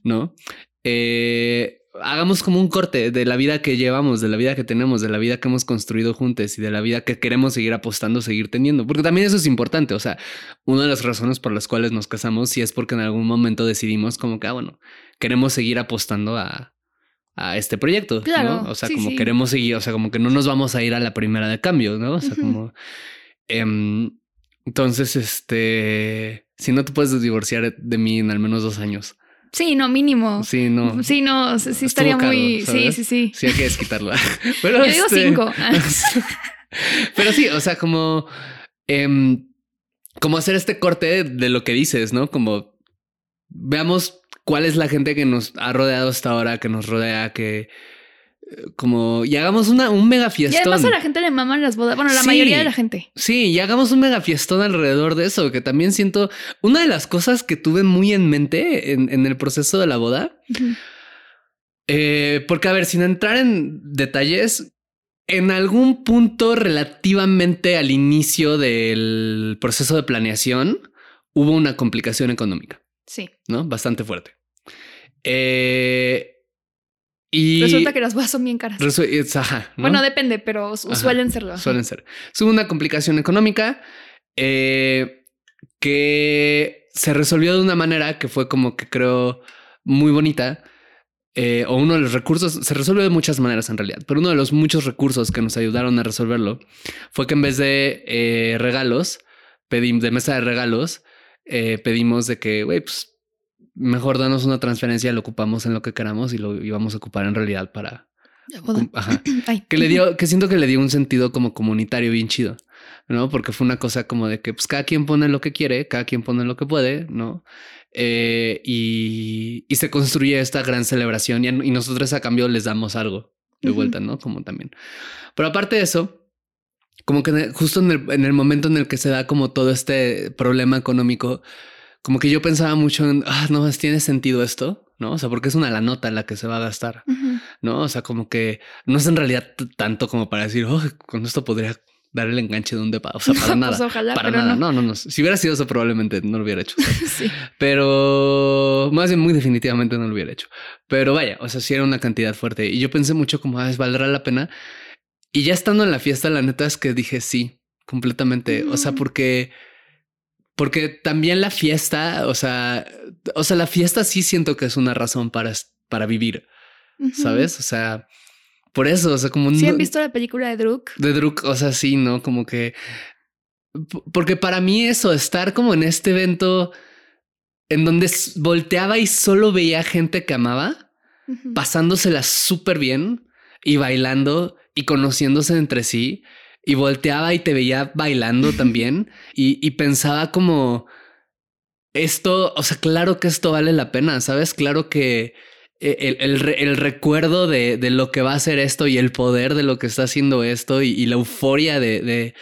¿no? Eh hagamos como un corte de la vida que llevamos, de la vida que tenemos, de la vida que hemos construido juntos y de la vida que queremos seguir apostando, seguir teniendo. Porque también eso es importante. O sea, una de las razones por las cuales nos casamos sí es porque en algún momento decidimos como que, ah, bueno, queremos seguir apostando a, este proyecto. Claro. O sea, como queremos seguir, o sea, como que no nos vamos a ir a la primera de cambio, ¿no? O sea, como... Em, Entonces, este, si no te puedes divorciar de mí en al menos dos años. Sí, no, mínimo. Sí, no. Sí, no, sí estaría muy. Sí, sí, sí. Sí, hay que desquitarla. Pero Yo digo este, cinco. Pero sí, o sea, como, em, como hacer este corte de lo que dices, ¿no? Como veamos cuál es la gente que nos ha rodeado hasta ahora, que nos rodea, que como y hagamos una, un mega Y fiestón. además a la gente le maman las bodas. Bueno, la Sí. mayoría de la gente. Sí, y hagamos un mega fiestón alrededor de eso, que también siento una de las cosas que tuve muy en mente en, en el proceso de la boda. Eh, porque, a ver, sin entrar en detalles, en algún punto relativamente al inicio del proceso de planeación hubo una complicación económica, Sí. ¿no? Bastante fuerte. Eh, y Resulta que las bodas son bien caras. es- ajá, ¿no? Bueno, depende, pero Ajá, suelen serlo. Suelen ser. Hubo una complicación económica eh, que se resolvió de una manera que fue como que creo muy bonita. eh, o uno de los recursos, se resolvió de muchas maneras en realidad, pero uno de los muchos recursos que nos ayudaron a resolverlo fue que en vez de eh, regalos, pedimos de mesa de regalos, pedimos de que, güey, pues mejor danos una transferencia, lo ocupamos en lo que queramos y lo íbamos a ocupar en realidad para... Ajá que le dio, que siento que le dio un sentido como comunitario bien chido, ¿no? Porque fue una cosa como de que pues cada quien pone lo que quiere, cada quien pone lo que puede, ¿no? Eh, y, y se construye esta gran celebración y, y nosotros a cambio les damos algo de vuelta, ¿no? Como también. Pero aparte de eso, como que justo en el, en el momento en el que se da como todo este problema económico, como que yo pensaba mucho en, ah, no, ¿tiene sentido esto? ¿No? O sea, porque es una la nota en la que se va a gastar. ¿no? O sea, como que no es en realidad tanto como para decir, oh, con esto podría dar el enganche de un depa. O sea, para nada. Pues ojalá, para nada. no. No. no, no, Si hubiera sido eso, probablemente no lo hubiera hecho. Sí. Pero más bien, muy definitivamente no lo hubiera hecho. Pero vaya, o sea, sí era una cantidad fuerte. Y yo pensé mucho como, ah, ¿valdrá la pena? Y ya estando en la fiesta, la neta es que dije sí, completamente. O sea, Mm. porque, porque también la fiesta, o sea, o sea, la fiesta sí siento que es una razón para, para vivir. ¿sabes? O sea, por eso, o sea, como ¿Sí no- han visto la película de Druk? de Druk, o sea, sí, ¿no? Como que porque para mí eso, estar como en este evento en donde volteaba y solo veía gente que amaba, pasándosela súper bien y bailando y conociéndose entre sí y volteaba y te veía bailando también y, y pensaba como esto, o sea, claro que esto vale la pena, ¿sabes? Claro que eh, el, el re- el recuerdo de, de lo que va a ser esto y el poder de lo que está haciendo esto y, y la euforia de, de,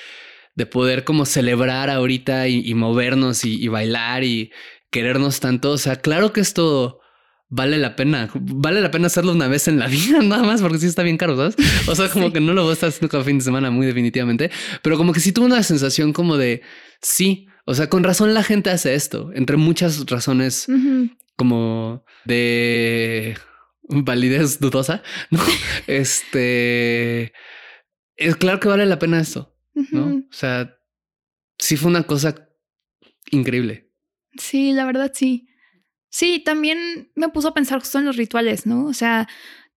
de poder como celebrar ahorita y, y movernos y, y bailar y querernos tanto, o sea, claro que esto vale la pena. Vale la pena hacerlo una vez en la vida, nada más, porque sí está bien caro, ¿sabes? O sea, como Sí. que no lo voy a estar haciendo cada fin de semana, muy definitivamente. Pero como que sí tuve una sensación como de sí. O sea, con razón la gente hace esto, entre muchas razones como de validez dudosa, ¿no? Este es claro que vale la pena esto, ¿no? O sea, sí fue una cosa increíble. Sí, la verdad sí. Sí, también me puso a pensar justo en los rituales, ¿no? O sea,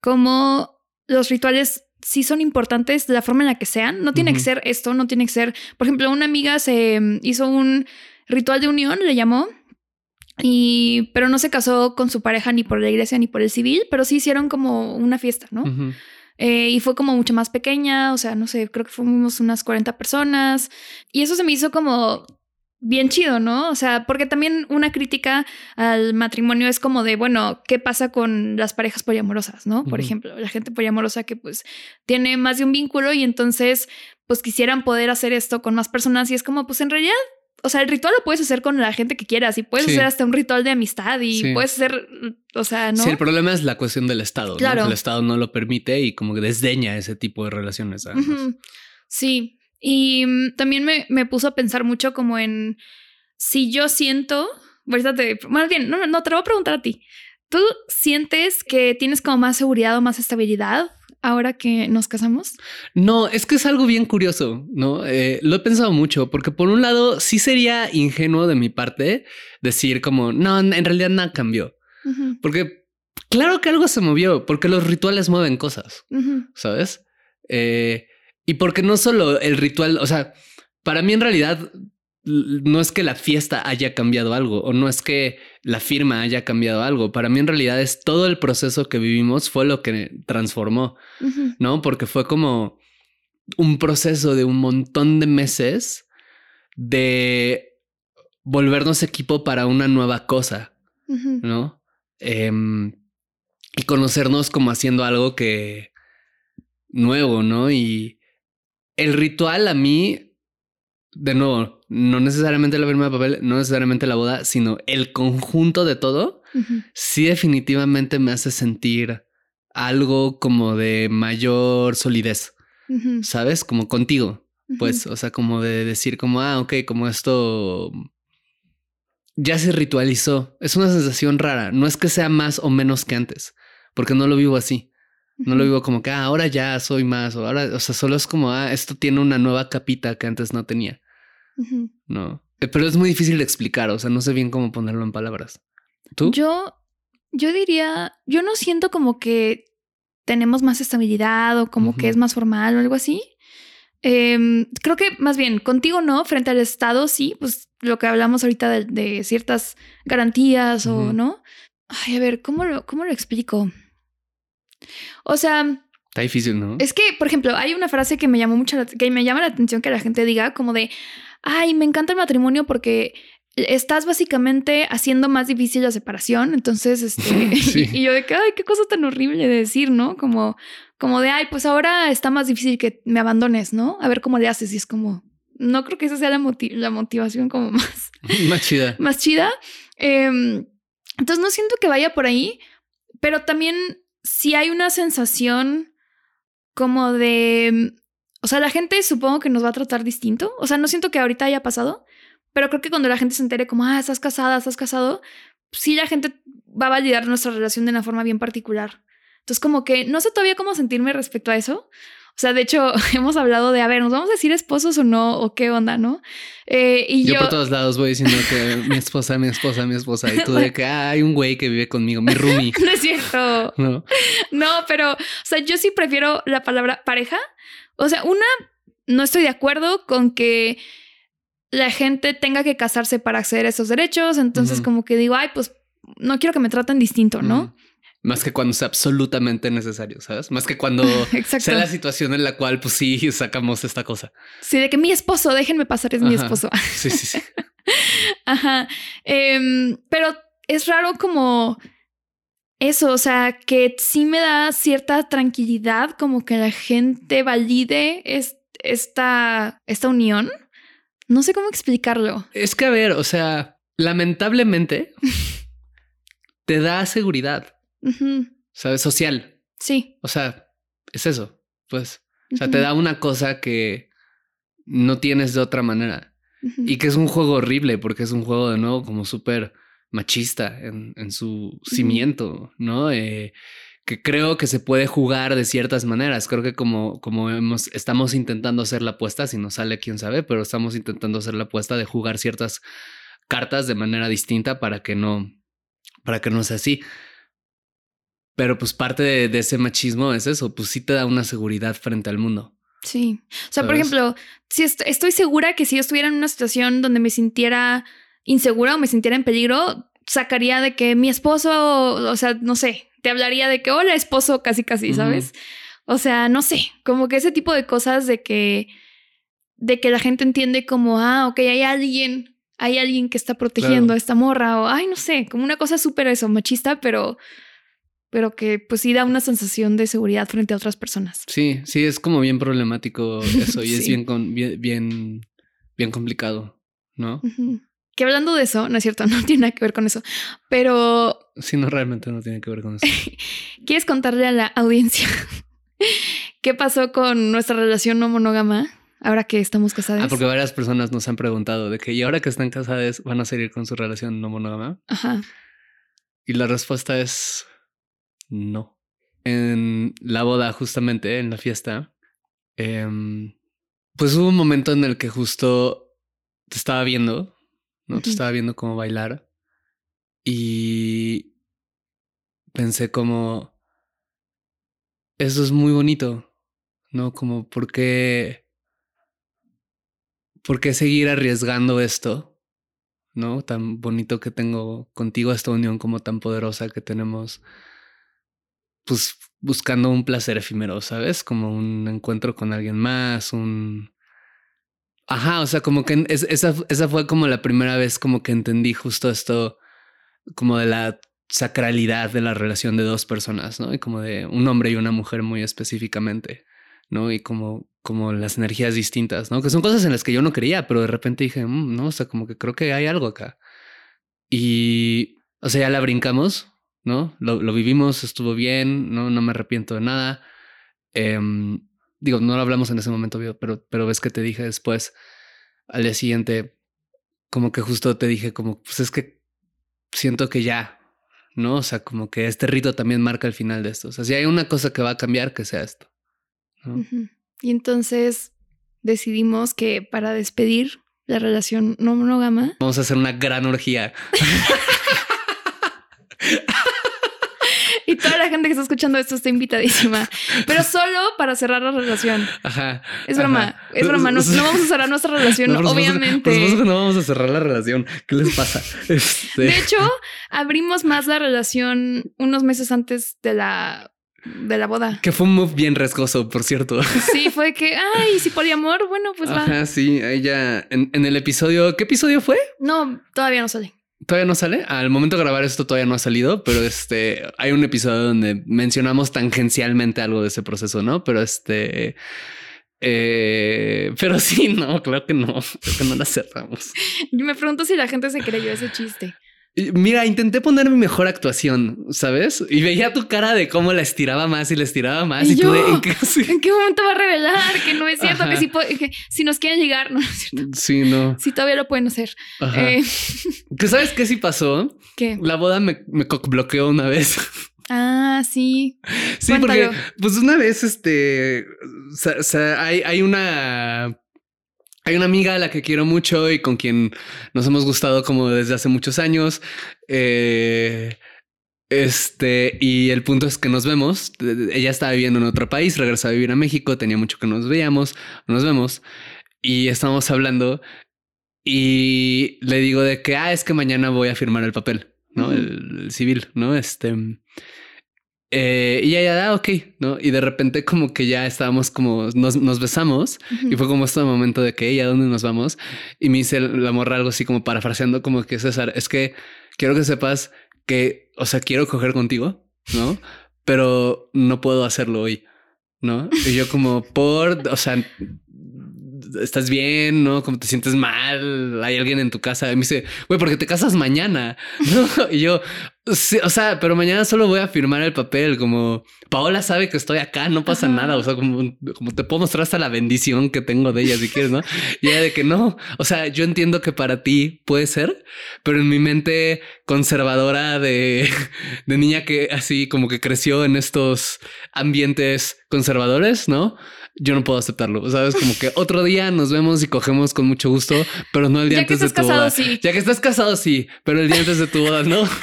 como los rituales sí son importantes de la forma en la que sean. No tiene que ser esto, no tiene que ser. Por ejemplo, una amiga se mm, hizo un ritual de unión, le llamó. Y, pero no se casó con su pareja ni por la iglesia ni por el civil, pero sí hicieron como una fiesta, ¿no? Eh, y fue como mucho más pequeña, o sea, no sé, creo que fuimos unas 40 personas. Y eso se me hizo como bien chido, ¿no? O sea, porque también una crítica al matrimonio es como de, bueno, ¿qué pasa con las parejas poliamorosas, ¿no? Por ejemplo, la gente poliamorosa que pues tiene más de un vínculo y entonces pues quisieran poder hacer esto con más personas y es como, pues en realidad... O sea, el ritual lo puedes hacer con la gente que quieras y puedes Sí. hacer hasta un ritual de amistad y Sí. puedes hacer, o sea, ¿no? Sí, el problema es la cuestión del Estado. ¿no? Claro. Que El Estado no lo permite y como que desdeña ese tipo de relaciones. Sí, y mm, también me, me puso a pensar mucho como en si yo siento, ahorita te, más bien, no, no, te lo voy a preguntar a ti. ¿Tú sientes que tienes como más seguridad o más estabilidad ahora que nos casamos? No, es que es algo bien curioso, ¿no? Eh, lo he pensado mucho, porque por un lado sí sería ingenuo de mi parte decir como, no, en realidad nada cambió. Porque claro que algo se movió, porque los rituales mueven cosas, ¿sabes? Eh, y porque no solo el ritual, o sea, para mí en realidad no es que la fiesta haya cambiado algo o no es que la firma haya cambiado algo. Para mí en realidad es todo el proceso que vivimos fue lo que transformó, ¿no? Porque fue como un proceso de un montón de meses de volvernos equipo para una nueva cosa, ¿no? Em, y conocernos como haciendo algo que nuevo, ¿no? Y el ritual a mí, de nuevo, no necesariamente la firma de papel, no necesariamente la boda, sino el conjunto de todo, sí definitivamente me hace sentir algo como de mayor solidez, ¿sabes? Como contigo, pues, o sea, como de decir como, ah, ok, como esto ya se ritualizó. Es una sensación rara, no es que sea más o menos que antes, porque no lo vivo así. No lo vivo como que ah, ahora ya soy más, o ahora, o sea, solo es como, ah, esto tiene una nueva capita que antes no tenía. No, eh, pero es muy difícil de explicar, o sea, no sé bien cómo ponerlo en palabras. ¿Tú? Yo, yo diría, yo no siento como que tenemos más estabilidad o como que es más formal o algo así. Em, creo que más bien contigo no, frente al Estado sí, pues lo que hablamos ahorita de, ciertas garantías o no. Ay, a ver, ¿cómo lo, cómo lo explico? O sea, Está difícil, ¿no? Es que, por ejemplo, hay una frase que me llamó mucho, que me llama la atención que la gente diga como de, ay, me encanta el matrimonio porque estás básicamente haciendo más difícil la separación. Entonces, este, y, yo de que, ay, qué cosa tan horrible de decir, ¿no? Como, como de, ay, pues ahora está más difícil que me abandones, ¿no? A ver cómo le haces. Y es como, no creo que esa sea la, la motivación como más... más chida. más chida. Em, entonces, no siento que vaya por ahí, pero también si hay una sensación como de o sea, la gente supongo que nos va a tratar distinto. O sea, no siento que ahorita haya pasado, pero creo que cuando la gente se entere como, ah, estás casada, estás casado, sí la gente va a validar nuestra relación de una forma bien particular. Entonces, como que no sé todavía cómo sentirme respecto a eso. O sea, de hecho, hemos hablado de, a ver, ¿nos vamos a decir esposos o no? ¿O qué onda, no? Eh, y yo, yo, por todos lados voy diciendo que mi esposa, mi esposa, mi esposa. Y tú de que ah, hay un güey que vive conmigo, mi roomie. no es cierto. No. No, pero, o sea, yo sí prefiero la palabra pareja o sea, una, no estoy de acuerdo con que la gente tenga que casarse para acceder a esos derechos. Entonces, como que digo, ay, pues no quiero que me traten distinto, ¿no? Más que cuando sea absolutamente necesario, ¿sabes? Más que cuando sea la situación en la cual, pues sí, sacamos esta cosa. Sí, de que mi esposo, déjenme pasar, es mi esposo. Sí, sí, sí. Ajá. Em, pero es raro como eso, o sea, que sí me da cierta tranquilidad como que la gente valide esta, esta unión. No sé cómo explicarlo. Es que, a ver, o sea, lamentablemente te da seguridad, ¿sabes? Social. Sí. O sea, es eso, pues. O sea, te da una cosa que no tienes de otra manera. Y que es un juego horrible porque es un juego de nuevo como súper machista en, su cimiento, ¿no? Eh, que creo que se puede jugar de ciertas maneras. Creo que como, como hemos, estamos intentando hacer la apuesta, si no sale quién sabe, pero estamos intentando hacer la apuesta de jugar ciertas cartas de manera distinta para que no, para que no sea así. Pero pues parte de, ese machismo es eso, pues sí te da una seguridad frente al mundo. Sí. O sea, por ejemplo, si estoy segura que si yo estuviera en una situación donde me sintiera insegura o me sintiera en peligro, sacaría de que mi esposo, o sea, no sé, te hablaría de que hola esposo, casi casi, ¿sabes? O sea, no sé, como que ese tipo de cosas de que, de que la gente entiende como, ah, ok, hay alguien, hay alguien que está protegiendo a esta morra, o, ay, no sé, como una cosa súper eso, machista, pero, pero que pues sí da una sensación de seguridad frente a otras personas. Sí, sí, es como bien problemático eso y es bien, bien, bien, complicado, ¿no? Que hablando de eso, no es cierto, no tiene nada que ver con eso, pero... Sí, no, realmente no tiene que ver con eso. ¿Quieres contarle a la audiencia qué pasó con nuestra relación no monógama ahora que estamos casadas? Ah, porque varias personas nos han preguntado de que, ¿y ahora que están casadas van a seguir con su relación no monógama? Ajá. Y la respuesta es no. En la boda, justamente, en la fiesta, em, pues hubo un momento en el que justo te estaba viendo ¿no? Te estaba viendo cómo bailar y pensé como, eso es muy bonito, ¿no? Como, ¿por qué, ¿por qué seguir arriesgando esto? ¿No? Tan bonito que tengo contigo, esta unión como tan poderosa que tenemos, pues buscando un placer efímero, ¿sabes? Como un encuentro con alguien más, un... Ajá, o sea, como que esa, esa fue como la primera vez como que entendí justo esto, como de la sacralidad de la relación de dos personas, ¿no? Y como de un hombre y una mujer muy específicamente, ¿no? Y como, como las energías distintas, ¿no? Que son cosas en las que yo no creía, pero de repente dije, mm, no, o sea, como que creo que hay algo acá. Y, o sea, ya la brincamos, ¿no? Lo, lo vivimos, estuvo bien, ¿no? No me arrepiento de nada. Em, digo, no lo hablamos en ese momento, pero, pero ves que te dije después, al día siguiente, como que justo te dije, como, pues es que siento que ya, ¿no? O sea, como que este rito también marca el final de esto. O sea, si hay una cosa que va a cambiar, que sea esto. Y entonces decidimos que para despedir la relación no monógama. Vamos a hacer una gran orgía. y toda la gente que está escuchando esto está invitadísima. Pero solo para cerrar la relación. Ajá. Es broma. Es broma. No, vamos a cerrar nuestra relación, obviamente. no vamos a cerrar la relación. ¿Qué les pasa? Este de hecho, abrimos más la relación unos meses antes de la de la boda. Que fue un move bien riesgoso, por cierto. Sí, fue que, ay, si poliamor, bueno, pues va. Ajá, sí, ella en, en el episodio, ¿qué episodio fue? No, todavía no sale. Todavía no sale. Al momento de grabar esto todavía no ha salido, pero este hay un episodio donde mencionamos tangencialmente algo de ese proceso, ¿no? Pero este, eh, pero sí, no, claro que no, creo que no la cerramos. Me pregunto si la gente se creyó ese chiste. Mira, intenté poner mi mejor actuación, ¿sabes? Y veía tu cara de cómo la estiraba más y la estiraba más. Y, yo, ¿en, qué, momento va a revelar que no es cierto? Que si, nos quieren llegar, no es cierto. Sí, no. Sí, todavía lo pueden hacer. Eh, ¿Que sabes qué sí pasó? ¿Qué? La boda me, me bloqueó una vez. Ah, sí. Sí, porque pues una vez este hay, hay una hay una amiga a la que quiero mucho y con quien nos hemos gustado como desde hace muchos años. Eh, este, y el punto es que nos vemos. Ella estaba viviendo en otro país, regresó a vivir a México, tenía mucho que nos veíamos, nos vemos y estamos hablando y le digo de que, ah, es que mañana voy a firmar el papel, ¿no? el, civil, ¿no? Este, eh, y ella, ah, ok, ¿no? Y de repente como que ya estábamos como, nos, nos besamos y fue como este momento de que, ¿a dónde nos vamos? Y me dice la morra algo así como parafraseando como que César, es que quiero que sepas que, o sea, quiero coger contigo, ¿no? Pero no puedo hacerlo hoy, ¿no? Y yo como por, o sea, estás bien, ¿no? Como te sientes mal, hay alguien en tu casa. Y me dice, güey, porque te casas mañana, ¿no? Y yo, sí, o sea, pero mañana solo voy a firmar el papel, como Paola sabe que estoy acá, no pasa nada, o sea, como, como te puedo mostrar hasta la bendición que tengo de ella si quieres, ¿no? Y ella de que no, o sea, yo entiendo que para ti puede ser, pero en mi mente conservadora de, de niña que así como que creció en estos ambientes conservadores, ¿no? Yo no puedo aceptarlo. Sabes, como que otro día nos vemos y cogemos con mucho gusto, pero no el día antes de tu boda. Ya que estás casado, sí, pero el día antes de tu boda, no.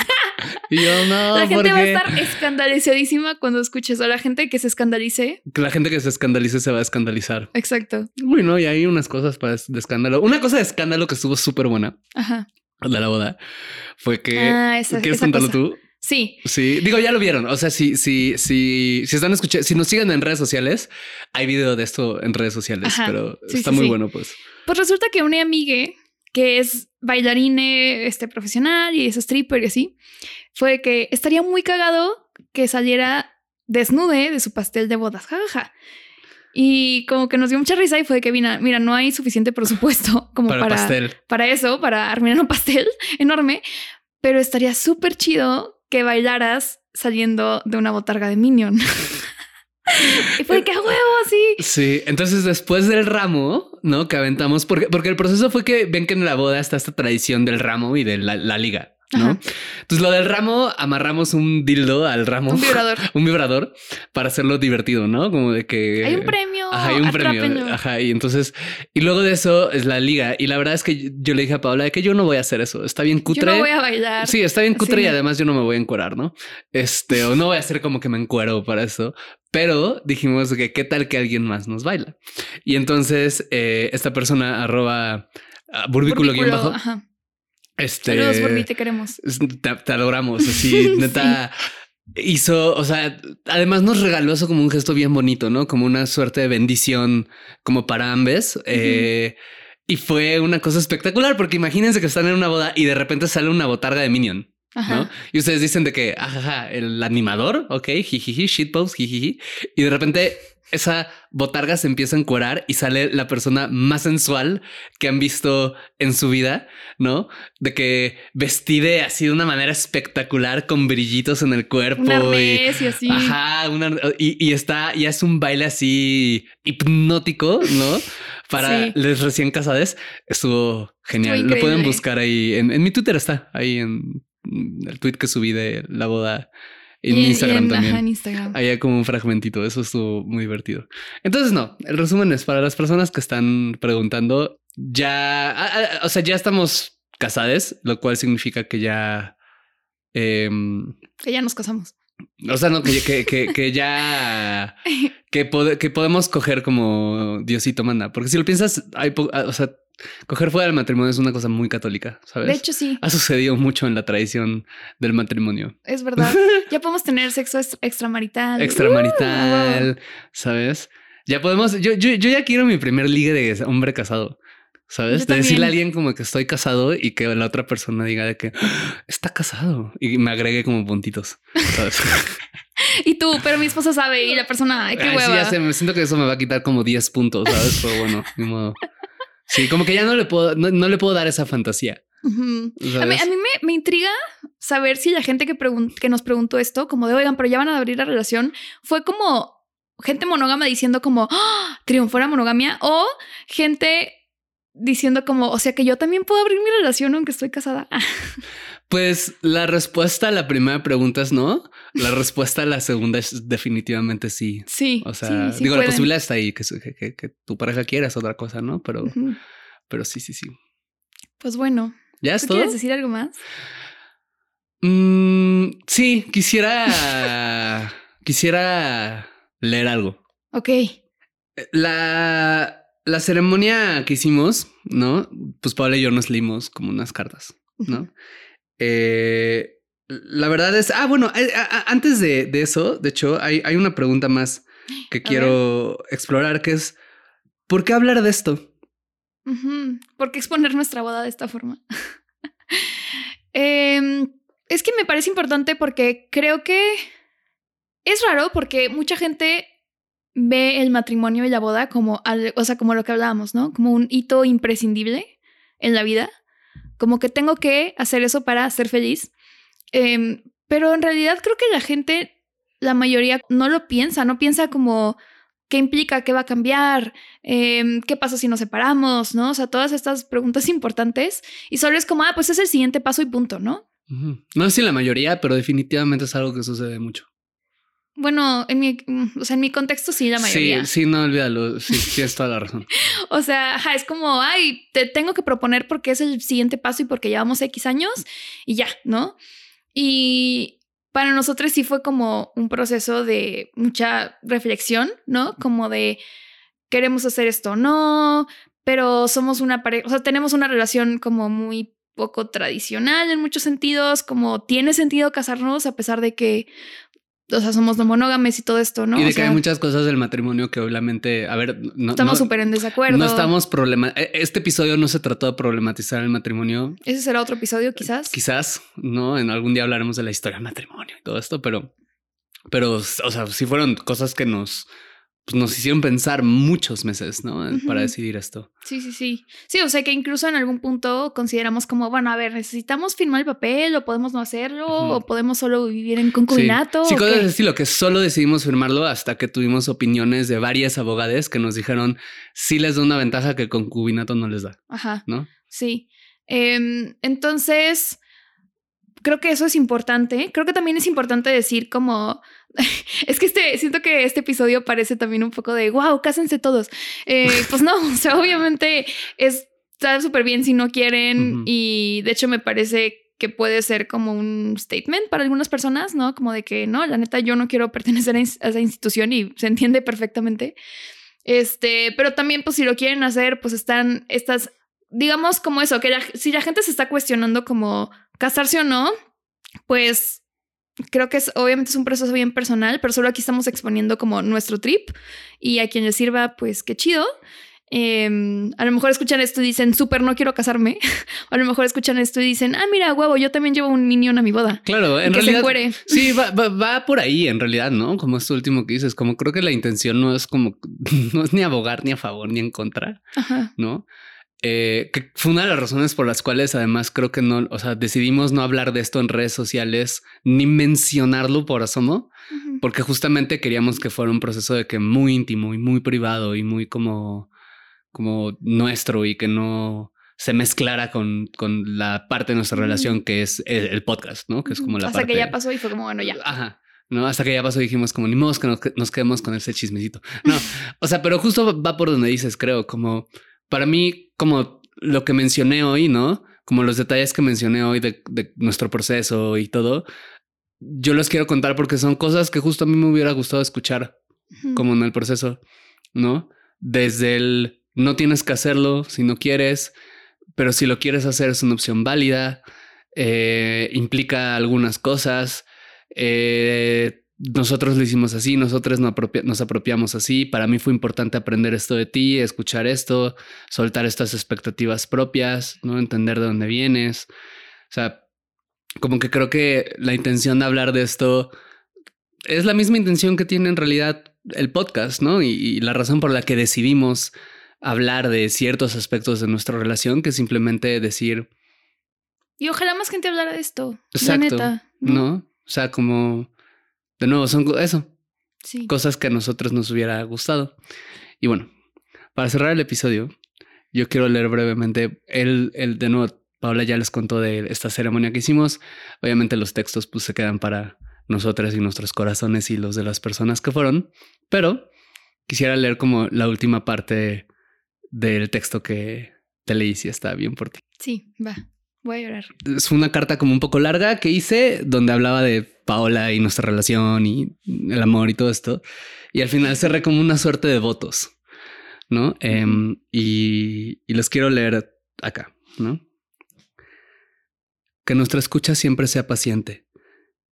Y yo no. La gente va a estar escandalizadísima cuando escuches a la gente que se escandalice. La gente que se escandalice se va a escandalizar. Exacto. Bueno, y hay unas cosas para de escándalo. Una cosa de escándalo que estuvo súper buena. Ajá. De la boda fue que. Ah, ¿Quieres contarlo tú? Sí. Sí, digo, ya lo vieron. O sea, si, si, si, si están escuchando, si nos siguen en redes sociales, hay video de esto en redes sociales, pero está muy bueno, pues. Pues resulta que una amiga que es bailarine este, profesional y es stripper y así, fue que estaría muy cagado que saliera desnude de su pastel de bodas. Jajaja. Y como que nos dio mucha risa y fue que, mira, mira no hay suficiente presupuesto como para, para, para eso, para armar un pastel enorme, pero estaría súper chido que bailaras saliendo de una botarga de Minion. y fue que a huevo, sí. Sí, entonces después del ramo, ¿no? Que aventamos, porque, porque el proceso fue que ven que en la boda está esta tradición del ramo y de la, liga. ¿No? Entonces lo del ramo, amarramos un dildo al ramo. Un vibrador. un vibrador para hacerlo divertido, ¿no? Como de que... Hay un premio. Ajá, hay un premio. Ajá, y entonces... Y luego de eso es la liga. Y la verdad es que yo le dije a Paola de que yo no voy a hacer eso. Está bien cutre. Yo no voy a bailar. Sí, está bien cutre y además yo no me voy a encuerar, ¿no? Este, o no voy a hacer como que me encuero para eso. Pero dijimos que qué tal que alguien más nos baila. Y entonces eh, esta persona arroba uh, burbículo, guion bajo. Ajá este. Saludos, te queremos. Te, adoramos. Así, neta. Hizo, o sea, además nos regaló eso como un gesto bien bonito, ¿no? Como una suerte de bendición, como para ambos. Eh, y fue una cosa espectacular porque imagínense que están en una boda y de repente sale una botarga de Minion. ¿No? Y ustedes dicen de que, ajaja, el animador, ok, jijiji, shitpost, jijiji. Y de repente esa botarga se empieza a encuerar y sale la persona más sensual que han visto en su vida, ¿no? De que vestide así de una manera espectacular con brillitos en el cuerpo. y, así. Ajá, y, está, y es un baile así hipnótico, ¿no? Para los recién casados. Estuvo genial. Lo pueden buscar ahí. En, en mi Twitter está, ahí en el tweet que subí de la boda en Instagram también. en Instagram. Había como un fragmentito. Eso estuvo muy divertido. Entonces, no, el resumen es para las personas que están preguntando, ya, o sea, ya estamos casados, lo cual significa que ya. Em, que ya nos casamos. O sea, no, que, que, que, ya que, que podemos coger como Diosito manda. Porque si lo piensas, hay, o sea, Coger fuera del matrimonio es una cosa muy católica, ¿sabes? De hecho, sí. Ha sucedido mucho en la tradición del matrimonio. Es verdad. ya podemos tener sexo extramarital. Extramarital, uh, ¿sabes? Ya podemos. Yo, yo, yo ya quiero mi primer ligue de hombre casado. ¿Sabes? de decirle a alguien como que estoy casado y que la otra persona diga de que ah, está casado y me agregue como puntitos. ¿sabes? y tú, pero mi esposa sabe y la persona, ay, qué hueva. Sí, ya sé, me siento que eso me va a quitar como 10 puntos, ¿sabes? Pero bueno, ni modo. Sí, como que ya no le puedo, no, le puedo dar esa fantasía. A mí, me, intriga saber si la gente que, que nos preguntó esto, como de, oigan, pero ya van a abrir la relación, fue como gente monógama diciendo como, ¡Ah! triunfó la monogamia, o gente diciendo como, o sea que yo también puedo abrir mi relación aunque estoy casada. Pues la respuesta a la primera pregunta es no. La respuesta a la segunda es definitivamente sí. Sí. O sea, digo, la posibilidad está ahí, que, que, tu pareja quiera es otra cosa, ¿no? Pero, pero sí, sí, sí. Pues bueno. ¿Ya es ¿Quieres decir algo más? Mm, sí, quisiera, quisiera leer algo. Ok. La, la ceremonia que hicimos, ¿no? Pues Pablo y yo nos leímos como unas cartas, ¿no? Eh, la verdad es, ah, bueno, eh, antes de, eso, de hecho, hay, hay, una pregunta más que quiero explorar, que es, ¿por qué hablar de esto? ¿Por qué exponer nuestra boda de esta forma? Em, es que me parece importante porque creo que es raro porque mucha gente ve el matrimonio y la boda como, o sea, como lo que hablábamos, ¿no? Como un hito imprescindible en la vida como que tengo que hacer eso para ser feliz. Em, pero en realidad creo que la gente, la mayoría, no lo piensa, no piensa como qué implica, qué va a cambiar, em, qué pasa si nos separamos, ¿no? O sea, todas estas preguntas importantes y solo es como, ah, pues es el siguiente paso y punto, ¿no? No sé si la mayoría, pero definitivamente es algo que sucede mucho. Bueno, en mi, mm, o sea, en mi contexto sí, la mayoría. Sí, sí, no olvídalo. Sí, tienes toda la razón. o sea, es como, ay, te tengo que proponer porque es el siguiente paso y porque llevamos X años y ya, ¿no? Y para nosotros sí fue como un proceso de mucha reflexión, ¿no? Como de queremos hacer esto o no, pero somos una pareja, o sea, tenemos una relación como muy poco tradicional en muchos sentidos, como tiene sentido casarnos a pesar de que o sea, somos no monógames y todo esto, ¿no? Y de que hay muchas cosas del matrimonio que obviamente, a ver, no estamos súper en desacuerdo. No estamos problema. E, este episodio no se trató de problematizar el matrimonio. Ese será otro episodio, quizás. Quizás, no. En algún día hablaremos de la historia del matrimonio y todo esto, pero, pero, o sea, sí fueron cosas que nos pues nos hicieron pensar muchos meses, ¿no? Para decidir esto. Sí, sí, sí. Sí, o sea que incluso en algún punto consideramos como, bueno, a ver, necesitamos firmar el papel o podemos no hacerlo o podemos solo vivir en concubinato. Sí, cosas de estilo que solo decidimos firmarlo hasta que tuvimos opiniones de varias abogadas que nos dijeron sí les da una ventaja que el concubinato no les da. Ajá. ¿No? Sí. Em, entonces, creo que eso es importante. Creo que también es importante decir como... es que este, siento que este episodio parece también un poco de, wow, cásense todos. Eh, pues no, o sea, obviamente es, está súper bien si no quieren y de hecho me parece que puede ser como un statement para algunas personas, ¿no? Como de que no, la neta yo no quiero pertenecer a esa institución y se entiende perfectamente. Este, pero también pues si lo quieren hacer, pues están estas, digamos como eso, que si la gente se está cuestionando como casarse o no, pues creo que es obviamente es un proceso bien personal, pero solo aquí estamos exponiendo como nuestro trip y a quien le sirva, pues qué chido. Em, a lo mejor escuchan esto y dicen, súper, no quiero casarme. a lo mejor escuchan esto y dicen, ah, mira, huevo, yo también llevo un minion a mi boda. Claro, en realidad. Sí, va, va, por ahí, en realidad, ¿no? Como esto último que dices, como creo que la intención no es como, no es ni abogar, ni a favor, ni en contra, ¿no? Eh, que fue una de las razones por las cuales además creo que no, o sea, decidimos no hablar de esto en redes sociales ni mencionarlo por asomo, porque justamente queríamos que fuera un proceso de que muy íntimo y muy privado y muy como, como nuestro y que no se mezclara con, con la parte de nuestra relación que es el, podcast, ¿no? Que es como la Hasta que ya pasó y fue como, bueno, ya. Ajá. ¿no? Hasta que ya pasó dijimos como, ni modo que nos, nos quedemos con ese chismecito. No, o sea, pero justo va por donde dices, creo, como para mí, como lo que mencioné hoy, ¿no? Como los detalles que mencioné hoy de, nuestro proceso y todo, yo los quiero contar porque son cosas que justo a mí me hubiera gustado escuchar, como en el proceso, ¿no? Desde el no tienes que hacerlo si no quieres, pero si lo quieres hacer es una opción válida, eh, implica algunas cosas, eh, nosotros lo hicimos así, nosotros nos, apropiamos así. Para mí fue importante aprender esto de ti, escuchar esto, soltar estas expectativas propias, no entender de dónde vienes. O sea, como que creo que la intención de hablar de esto es la misma intención que tiene en realidad el podcast, ¿no? Y, la razón por la que decidimos hablar de ciertos aspectos de nuestra relación que simplemente decir. Y ojalá más gente hablara de esto. Exacto. ¿no? O sea, como de nuevo, son eso. Cosas que a nosotros nos hubiera gustado. Y bueno, para cerrar el episodio, yo quiero leer brevemente el, el de nuevo, Paula ya les contó de esta ceremonia que hicimos. Obviamente los textos pues se quedan para nosotras y nuestros corazones y los de las personas que fueron, pero quisiera leer como la última parte del texto que te leí si está bien por ti. Sí, va. Voy a llorar. Es una carta como un poco larga que hice donde hablaba de Paola y nuestra relación y el amor y todo esto. Y al final cerré como una suerte de votos, ¿no? Em, y, y los quiero leer acá, ¿no? Que nuestra escucha siempre sea paciente,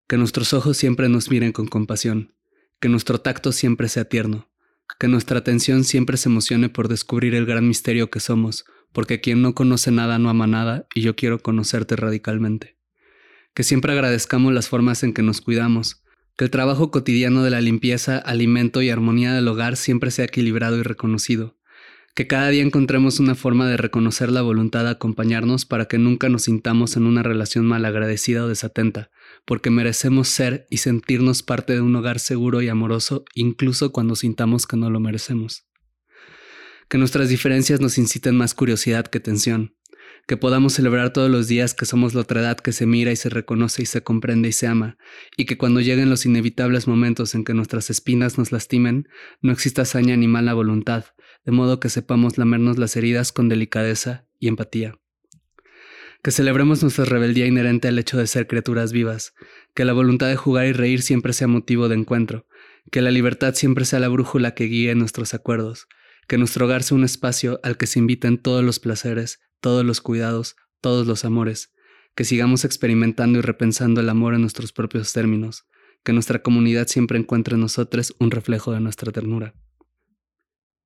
que nuestros ojos siempre nos miren con compasión, que nuestro tacto siempre sea tierno, que nuestra atención siempre se emocione por descubrir el gran misterio que somos, porque quien no conoce nada no ama nada y yo quiero conocerte radicalmente. Que siempre agradezcamos las formas en que nos cuidamos, que el trabajo cotidiano de la limpieza, alimento y armonía del hogar siempre sea equilibrado y reconocido. Que cada día encontremos una forma de reconocer la voluntad de acompañarnos para que nunca nos sintamos en una relación malagradecida o desatenta, porque merecemos ser y sentirnos parte de un hogar seguro y amoroso incluso cuando sintamos que no lo merecemos que nuestras diferencias nos inciten más curiosidad que tensión, que podamos celebrar todos los días que somos la otra edad que se mira y se reconoce y se comprende y se ama, y que cuando lleguen los inevitables momentos en que nuestras espinas nos lastimen, no exista hazaña ni mala voluntad, de modo que sepamos lamernos las heridas con delicadeza y empatía. Que celebremos nuestra rebeldía inherente al hecho de ser criaturas vivas, que la voluntad de jugar y reír siempre sea motivo de encuentro, que la libertad siempre sea la brújula que guíe nuestros acuerdos, que nuestro hogar sea un espacio al que se inviten todos los placeres, todos los cuidados, todos los amores, que sigamos experimentando y repensando el amor en nuestros propios términos, que nuestra comunidad siempre encuentre en nosotros un reflejo de nuestra ternura.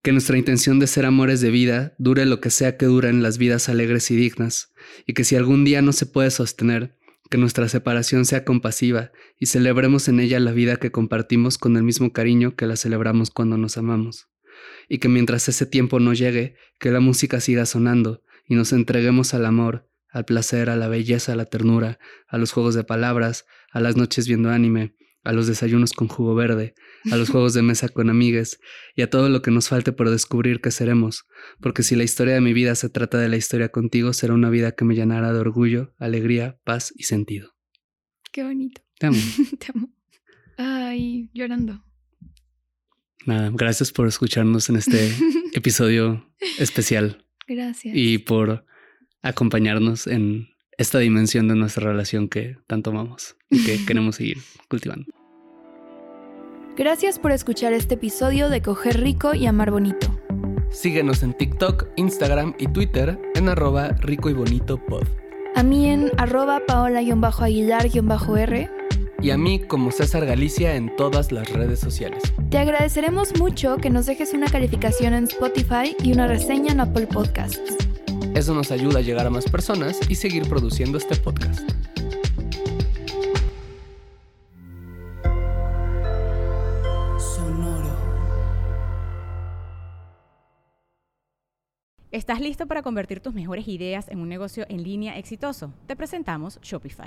Que nuestra intención de ser amores de vida dure lo que sea que dure en las vidas alegres y dignas, y que si algún día no se puede sostener, que nuestra separación sea compasiva y celebremos en ella la vida que compartimos con el mismo cariño que la celebramos cuando nos amamos y que mientras ese tiempo no llegue, que la música siga sonando y nos entreguemos al amor, al placer, a la belleza, a la ternura, a los juegos de palabras, a las noches viendo anime, a los desayunos con jugo verde, a los juegos de mesa con amigues y a todo lo que nos falte por descubrir que seremos, porque si la historia de mi vida se trata de la historia contigo, será una vida que me llenará de orgullo, alegría, paz y sentido. Qué bonito. Te amo. Te amo. Ay, llorando. Nada, gracias por escucharnos en este episodio especial Gracias. y por acompañarnos en esta dimensión de nuestra relación que tanto amamos y que queremos seguir cultivando. Gracias por escuchar este episodio de Coger Rico y Amar Bonito. Síguenos en TikTok, Instagram y Twitter en arroba rico y bonito pod. A mí en arroba paola-aguilar-r. Y a mí como César Galicia en todas las redes sociales. Te agradeceremos mucho que nos dejes una calificación en Spotify y una reseña en Apple Podcasts. Eso nos ayuda a llegar a más personas y seguir produciendo este podcast. ¿Estás listo para convertir tus mejores ideas en un negocio en línea exitoso? Te presentamos Shopify.